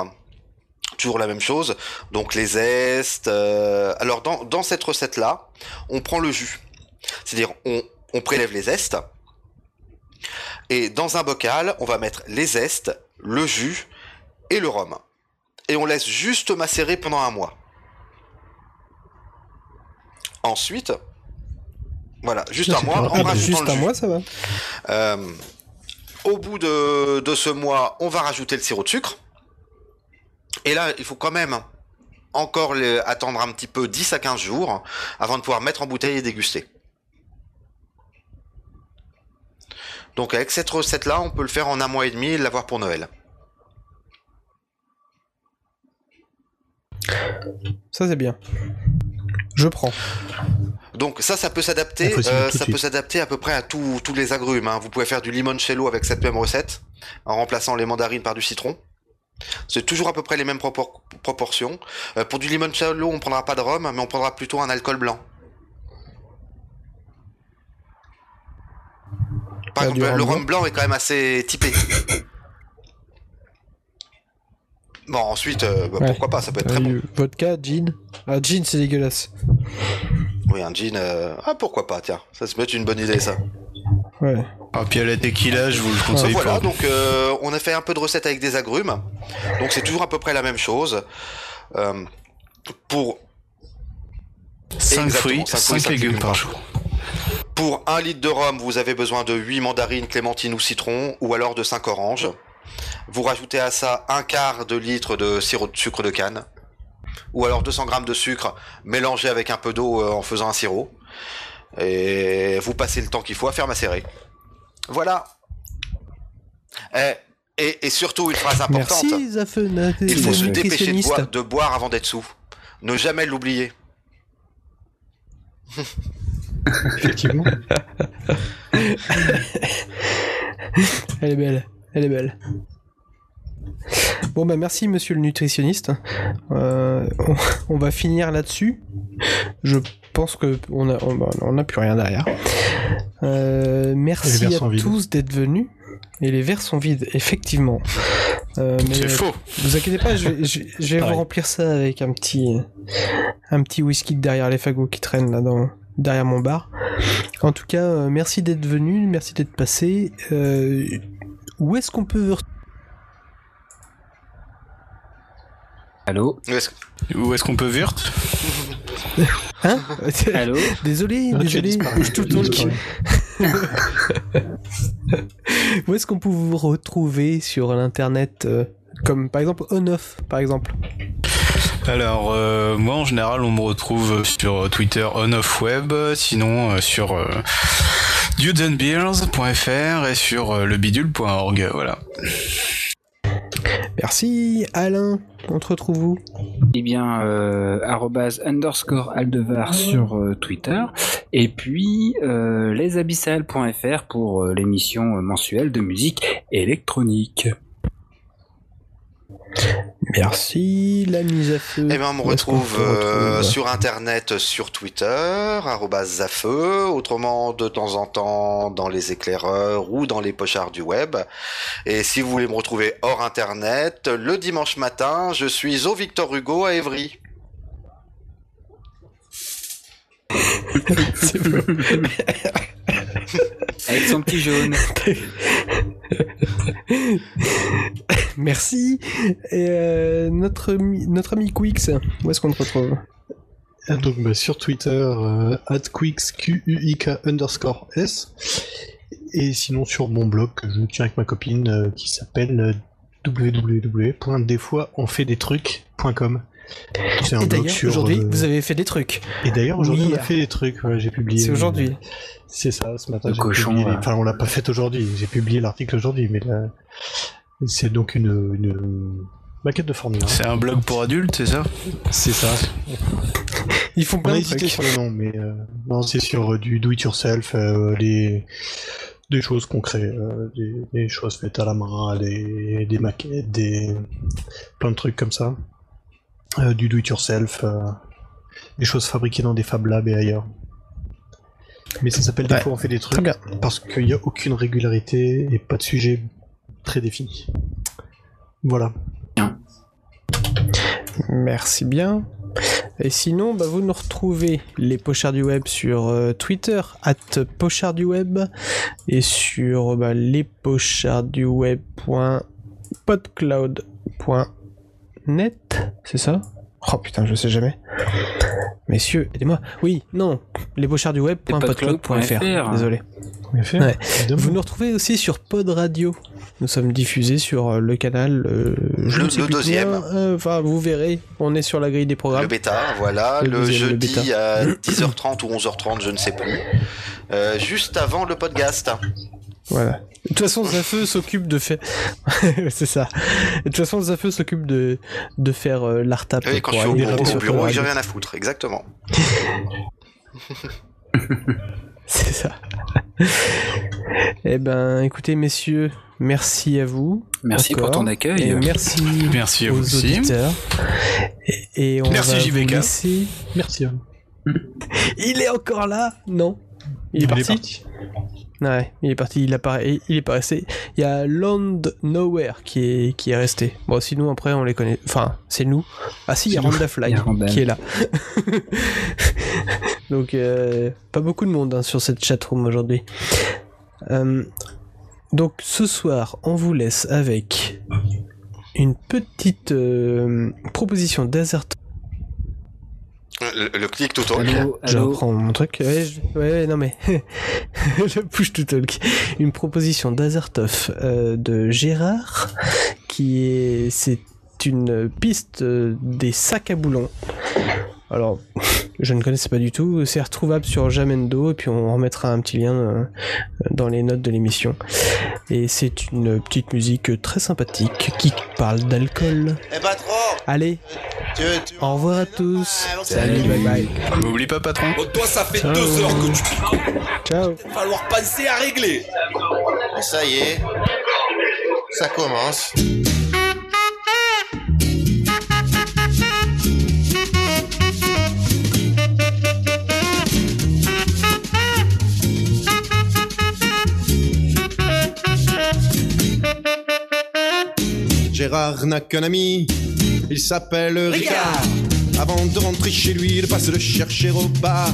Toujours la même chose. Donc les zestes. euh, Alors dans, dans cette recette-là, on prend le jus. C'est-à-dire on, on prélève les zestes. Et dans un bocal, on va mettre les zestes, le jus et le rhum. Et on laisse juste macérer pendant un mois. Ensuite, voilà, juste un mois, bah, rajoutant juste le un jus. mois, ça va. Euh, au bout de, de ce mois, on va rajouter le sirop de sucre. Et là, il faut quand même encore les- attendre un petit peu 10 à 15 jours avant de pouvoir mettre en bouteille et déguster. Donc avec cette recette-là, on peut le faire en un mois et demi et l'avoir pour Noël. Ça, c'est bien. Je prends. Donc ça, ça peut s'adapter. euh, ça peut s'adapter à peu près à tous tous les agrumes. hein. Vous pouvez faire du limoncello avec cette même recette, en remplaçant les mandarines par du citron. C'est toujours à peu près les mêmes propor- proportions. Euh, pour du limoncello, on prendra pas de rhum, mais on prendra plutôt un alcool blanc. Par rhum le blanc. rhum blanc est quand même assez typé. Bon, ensuite, euh, bah, Ouais. pourquoi pas, ça peut être très bon. Euh, Vodka, gin. Ah, gin, c'est dégueulasse. Oui, un gin. euh, Ah, pourquoi pas, tiens. Ça se peut être une bonne idée, ça. Ouais. Ah, puis à la tequila, je vous le conseille voilà, pas. donc euh, on a fait un peu de recettes avec des agrumes. Donc c'est toujours à peu près la même chose. Euh, pour 5 exactement, fruits, cinq fruits, 5 cinq légumes légumes par par jour. Pour un litre de rhum, vous avez besoin de 8 mandarines, clémentines ou citron, ou alors de 5 oranges. Vous rajoutez à ça un quart de litre de sirop de sucre de canne, ou alors 200 grammes de sucre mélangé avec un peu d'eau euh, en faisant un sirop. Et vous passez le temps qu'il faut à faire macérer. Voilà. Eh, Et, et surtout une phrase importante. Merci, Zafena. Il faut se dépêcher de boire, de boire avant d'être sous. Ne jamais l'oublier. Effectivement. Elle est belle, elle est belle. Bon bah merci monsieur le nutritionniste. Euh, on, on va finir là-dessus. Je pense que on a, on, on a plus rien derrière. Euh, merci à tous d'être venus. Et les verres sont vides, effectivement. Euh, mais C'est faux. vous inquiétez pas, je vais, je, je vais vous remplir ça avec un petit, un petit whisky derrière les fagots qui traînent là dans, derrière mon bar. En tout cas, euh, merci d'être venu, merci d'être passé. Euh, où est-ce qu'on peut Allô Où est-ce qu'on peut virt Hein? Allô? Désolé, as désolé, disparu. je te Tu as talk. disparu. Où est-ce qu'on peut vous retrouver sur l'internet euh, Comme par exemple On-Off, par exemple? Alors, euh, moi en général, on me retrouve sur Twitter on-off-web, sinon euh, sur euh, dudesandbeers.fr et sur euh, lebidule.org. Voilà. Merci, Alain. On te retrouve où? Eh bien, euh, arrobase underscore aldevar sur euh, Twitter. Et puis, euh, lesabyssales.fr pour euh, l'émission mensuelle de musique électronique. Merci, la mise à feu. Eh bien, on me retrouve euh, retrouve sur internet, sur Twitter, Zafeu, autrement de temps en temps dans les éclaireurs ou dans les pochards du web. Et si vous voulez me retrouver hors internet, le dimanche matin, je suis au Victor Hugo à Évry. C'est bon. Avec son petit jaune. Merci. Et euh, notre, ami- notre ami Quix, où est-ce qu'on te retrouve? Ah, Donc bah, sur Twitter, euh, @quix q u i k underscore s. Et sinon sur mon blog que je tiens avec ma copine euh, qui s'appelle euh, un Et blog d'ailleurs, sur. aujourd'hui, euh, vous avez fait des trucs. Et d'ailleurs aujourd'hui Oui. on a fait des trucs. ouais, j'ai publié. C'est aujourd'hui. C'est ça, ce matin. Le cochon, publié- ouais. Enfin, on l'a pas fait aujourd'hui. J'ai publié l'article aujourd'hui, mais là, c'est donc une, une maquette de Formule 1. C'est un blog pour adultes, c'est ça? C'est ça. Ils font On plein a de hésité trucs. sur le nom, mais euh, non, c'est sur euh, du do-it-yourself, euh, des, des choses concrètes, euh, des, des choses faites à la main, des, des maquettes, des plein de trucs comme ça. Euh, du do-it-yourself, euh, des choses fabriquées dans des Fab Labs et ailleurs. Mais ça s'appelle des Ouais. fois on fait des trucs bien. parce qu'il n'y a aucune régularité et pas de sujet très défini. Voilà. Merci bien. Et sinon, bah, vous nous retrouvez les pochards du web sur euh, Twitter, at pochards du web, et sur bah, lespochardsduweb.podcloud.net, c'est ça? Oh putain, je sais jamais. Messieurs, aidez-moi. Oui, non, lespochardsduweb.podcloud.fr. Désolé. Ouais. Vous nous retrouvez aussi sur Pod Radio. Nous sommes diffusés sur euh, le canal. euh, je Le- ne sais le plus deuxième. euh, Enfin, vous verrez. On est sur la grille des Le programmes. bêta, voilà, Le le, le jeudi bêta. à 10h30 ou 11h30, je ne sais plus. Euh, juste avant le podcast. Voilà. De toute façon, Zafeu s'occupe de faire. c'est ça. De toute façon, Zafeu s'occupe de de faire euh, l'art-tap. Oui, quand pour je suis au bureau, au j'ai rien à foutre, exactement. C'est ça. eh ben, écoutez, messieurs, merci à vous. Merci pour Encore. ton accueil. Et merci, Merci à aux vous aussi. auditeurs. Et, et on Merci, va vous JVK. laisser- Merci. Il est encore là? Non. Il est parti. Ouais, il est parti, il, a pas, il est pas resté. Il y a Land Nowhere qui est, qui est resté. Bon, sinon après on les connaît. Enfin, c'est nous. Ah si, il y a. Randa Randall. qui est là. Donc, euh, pas beaucoup de monde hein, sur cette chatroom aujourd'hui. Euh, donc ce soir, on vous laisse avec une petite euh, proposition d'Azert. Le, le click to talk. Allô, Je reprends mon truc. Ouais, je- ouais, non mais je push to talk. Une proposition d'Azertov euh, de Gérard qui est c'est une piste euh, des sacs à boulons. Alors, je ne connaissais pas du tout. C'est retrouvable sur Jamendo et puis on remettra un petit lien euh, dans les notes de l'émission. Et c'est une petite musique très sympathique qui parle d'alcool. Eh patron, Allez, tu, tu au revoir à tous. Salut, bye bye. M'oublie pas, patron. Oh, toi, ça fait Ciao. deux heures que tu. Ciao. Il va falloir penser à régler. Ça y est, ça commence. Gérard n'a qu'un ami, il s'appelle Ricard. Avant de rentrer chez lui, il passe le chercher au bar.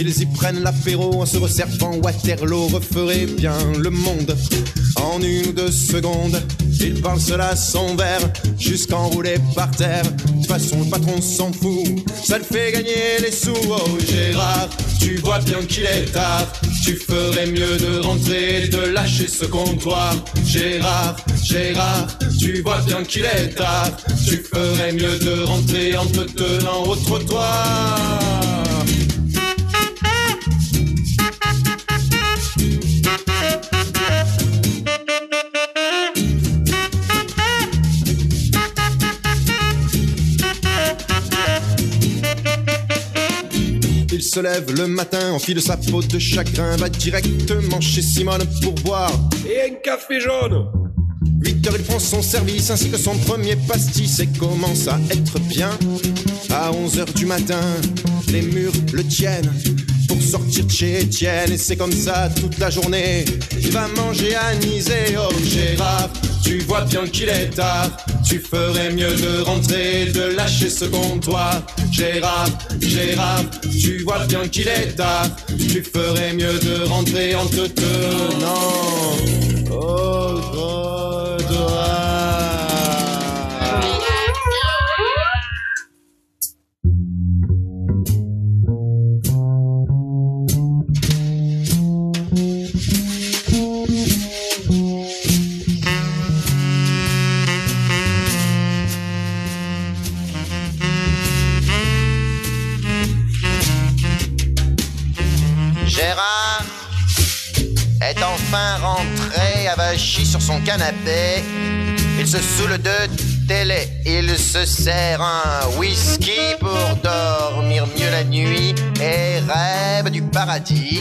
Ils y prennent l'apéro en se resservant Waterloo referait bien le monde en une ou deux secondes. Il parle cela son verre jusqu'enroulé par terre. De toute façon, le patron s'en fout, ça le fait gagner les sous. Oh Gérard, tu vois bien qu'il est tard. Tu ferais mieux de rentrer, et de lâcher ce comptoir. Gérard, Gérard, tu vois bien qu'il est tard. Tu ferais mieux de rentrer en te tenant au trottoir. Se lève le matin, enfile sa peau de chagrin, va directement chez Simone pour boire. Et un café jaune. 8 heures, il prend son service ainsi que son premier pastis et commence à être bien. À 11 heures du matin, les murs le tiennent sortir de chez Étienne et c'est comme ça toute la journée. Il va manger anisé, oh Gérard, tu vois bien qu'il est tard. Tu ferais mieux de rentrer, de lâcher ce comptoir. Gérard, Gérard, tu vois bien qu'il est tard. Tu ferais mieux de rentrer en te tenant au Il se saoule de télé, il se sert un whisky pour dormir mieux la nuit et rêve du paradis.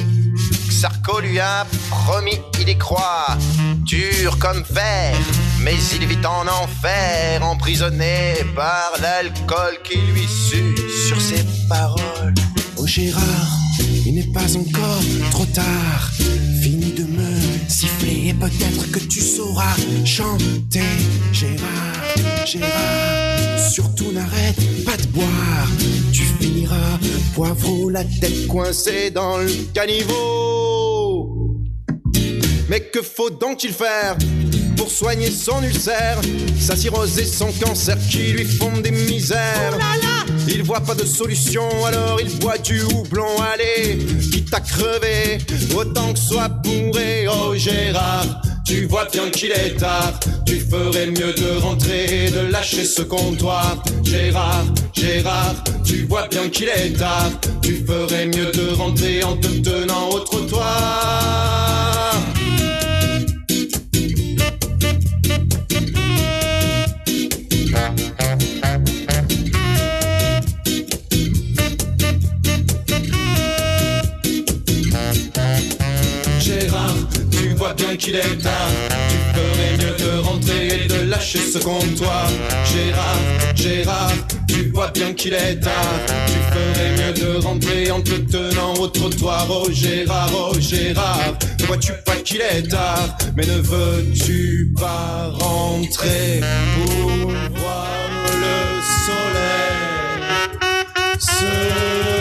Sarko lui a promis, il y croit, dur comme fer, mais il vit en enfer, emprisonné par l'alcool qui lui sue sur ses paroles. Oh Gérard, il n'est pas encore trop tard. Et peut-être que tu sauras chanter. Gérard, Gérard, surtout n'arrête pas de boire. Tu finiras poivreau la tête coincée dans le caniveau. Mais que faut donc-il faire pour soigner son ulcère, sa cirrhose et son cancer qui lui font des misères? Il voit pas de solution, alors il boit du houblon, allez, quitte à crever, autant que soit bourré. Oh Gérard, tu vois bien qu'il est tard, tu ferais mieux de rentrer, de lâcher ce comptoir. Gérard, Gérard, tu vois bien qu'il est tard, tu ferais mieux de rentrer en te tenant au trottoir. Tu ferais mieux de rentrer et de lâcher ce comptoir. Gérard, Gérard, tu vois bien qu'il est tard. Tu ferais mieux de rentrer en te tenant au trottoir. Oh Gérard, oh Gérard, ne vois-tu pas qu'il est tard? Mais ne veux-tu pas rentrer pour voir le soleil? Se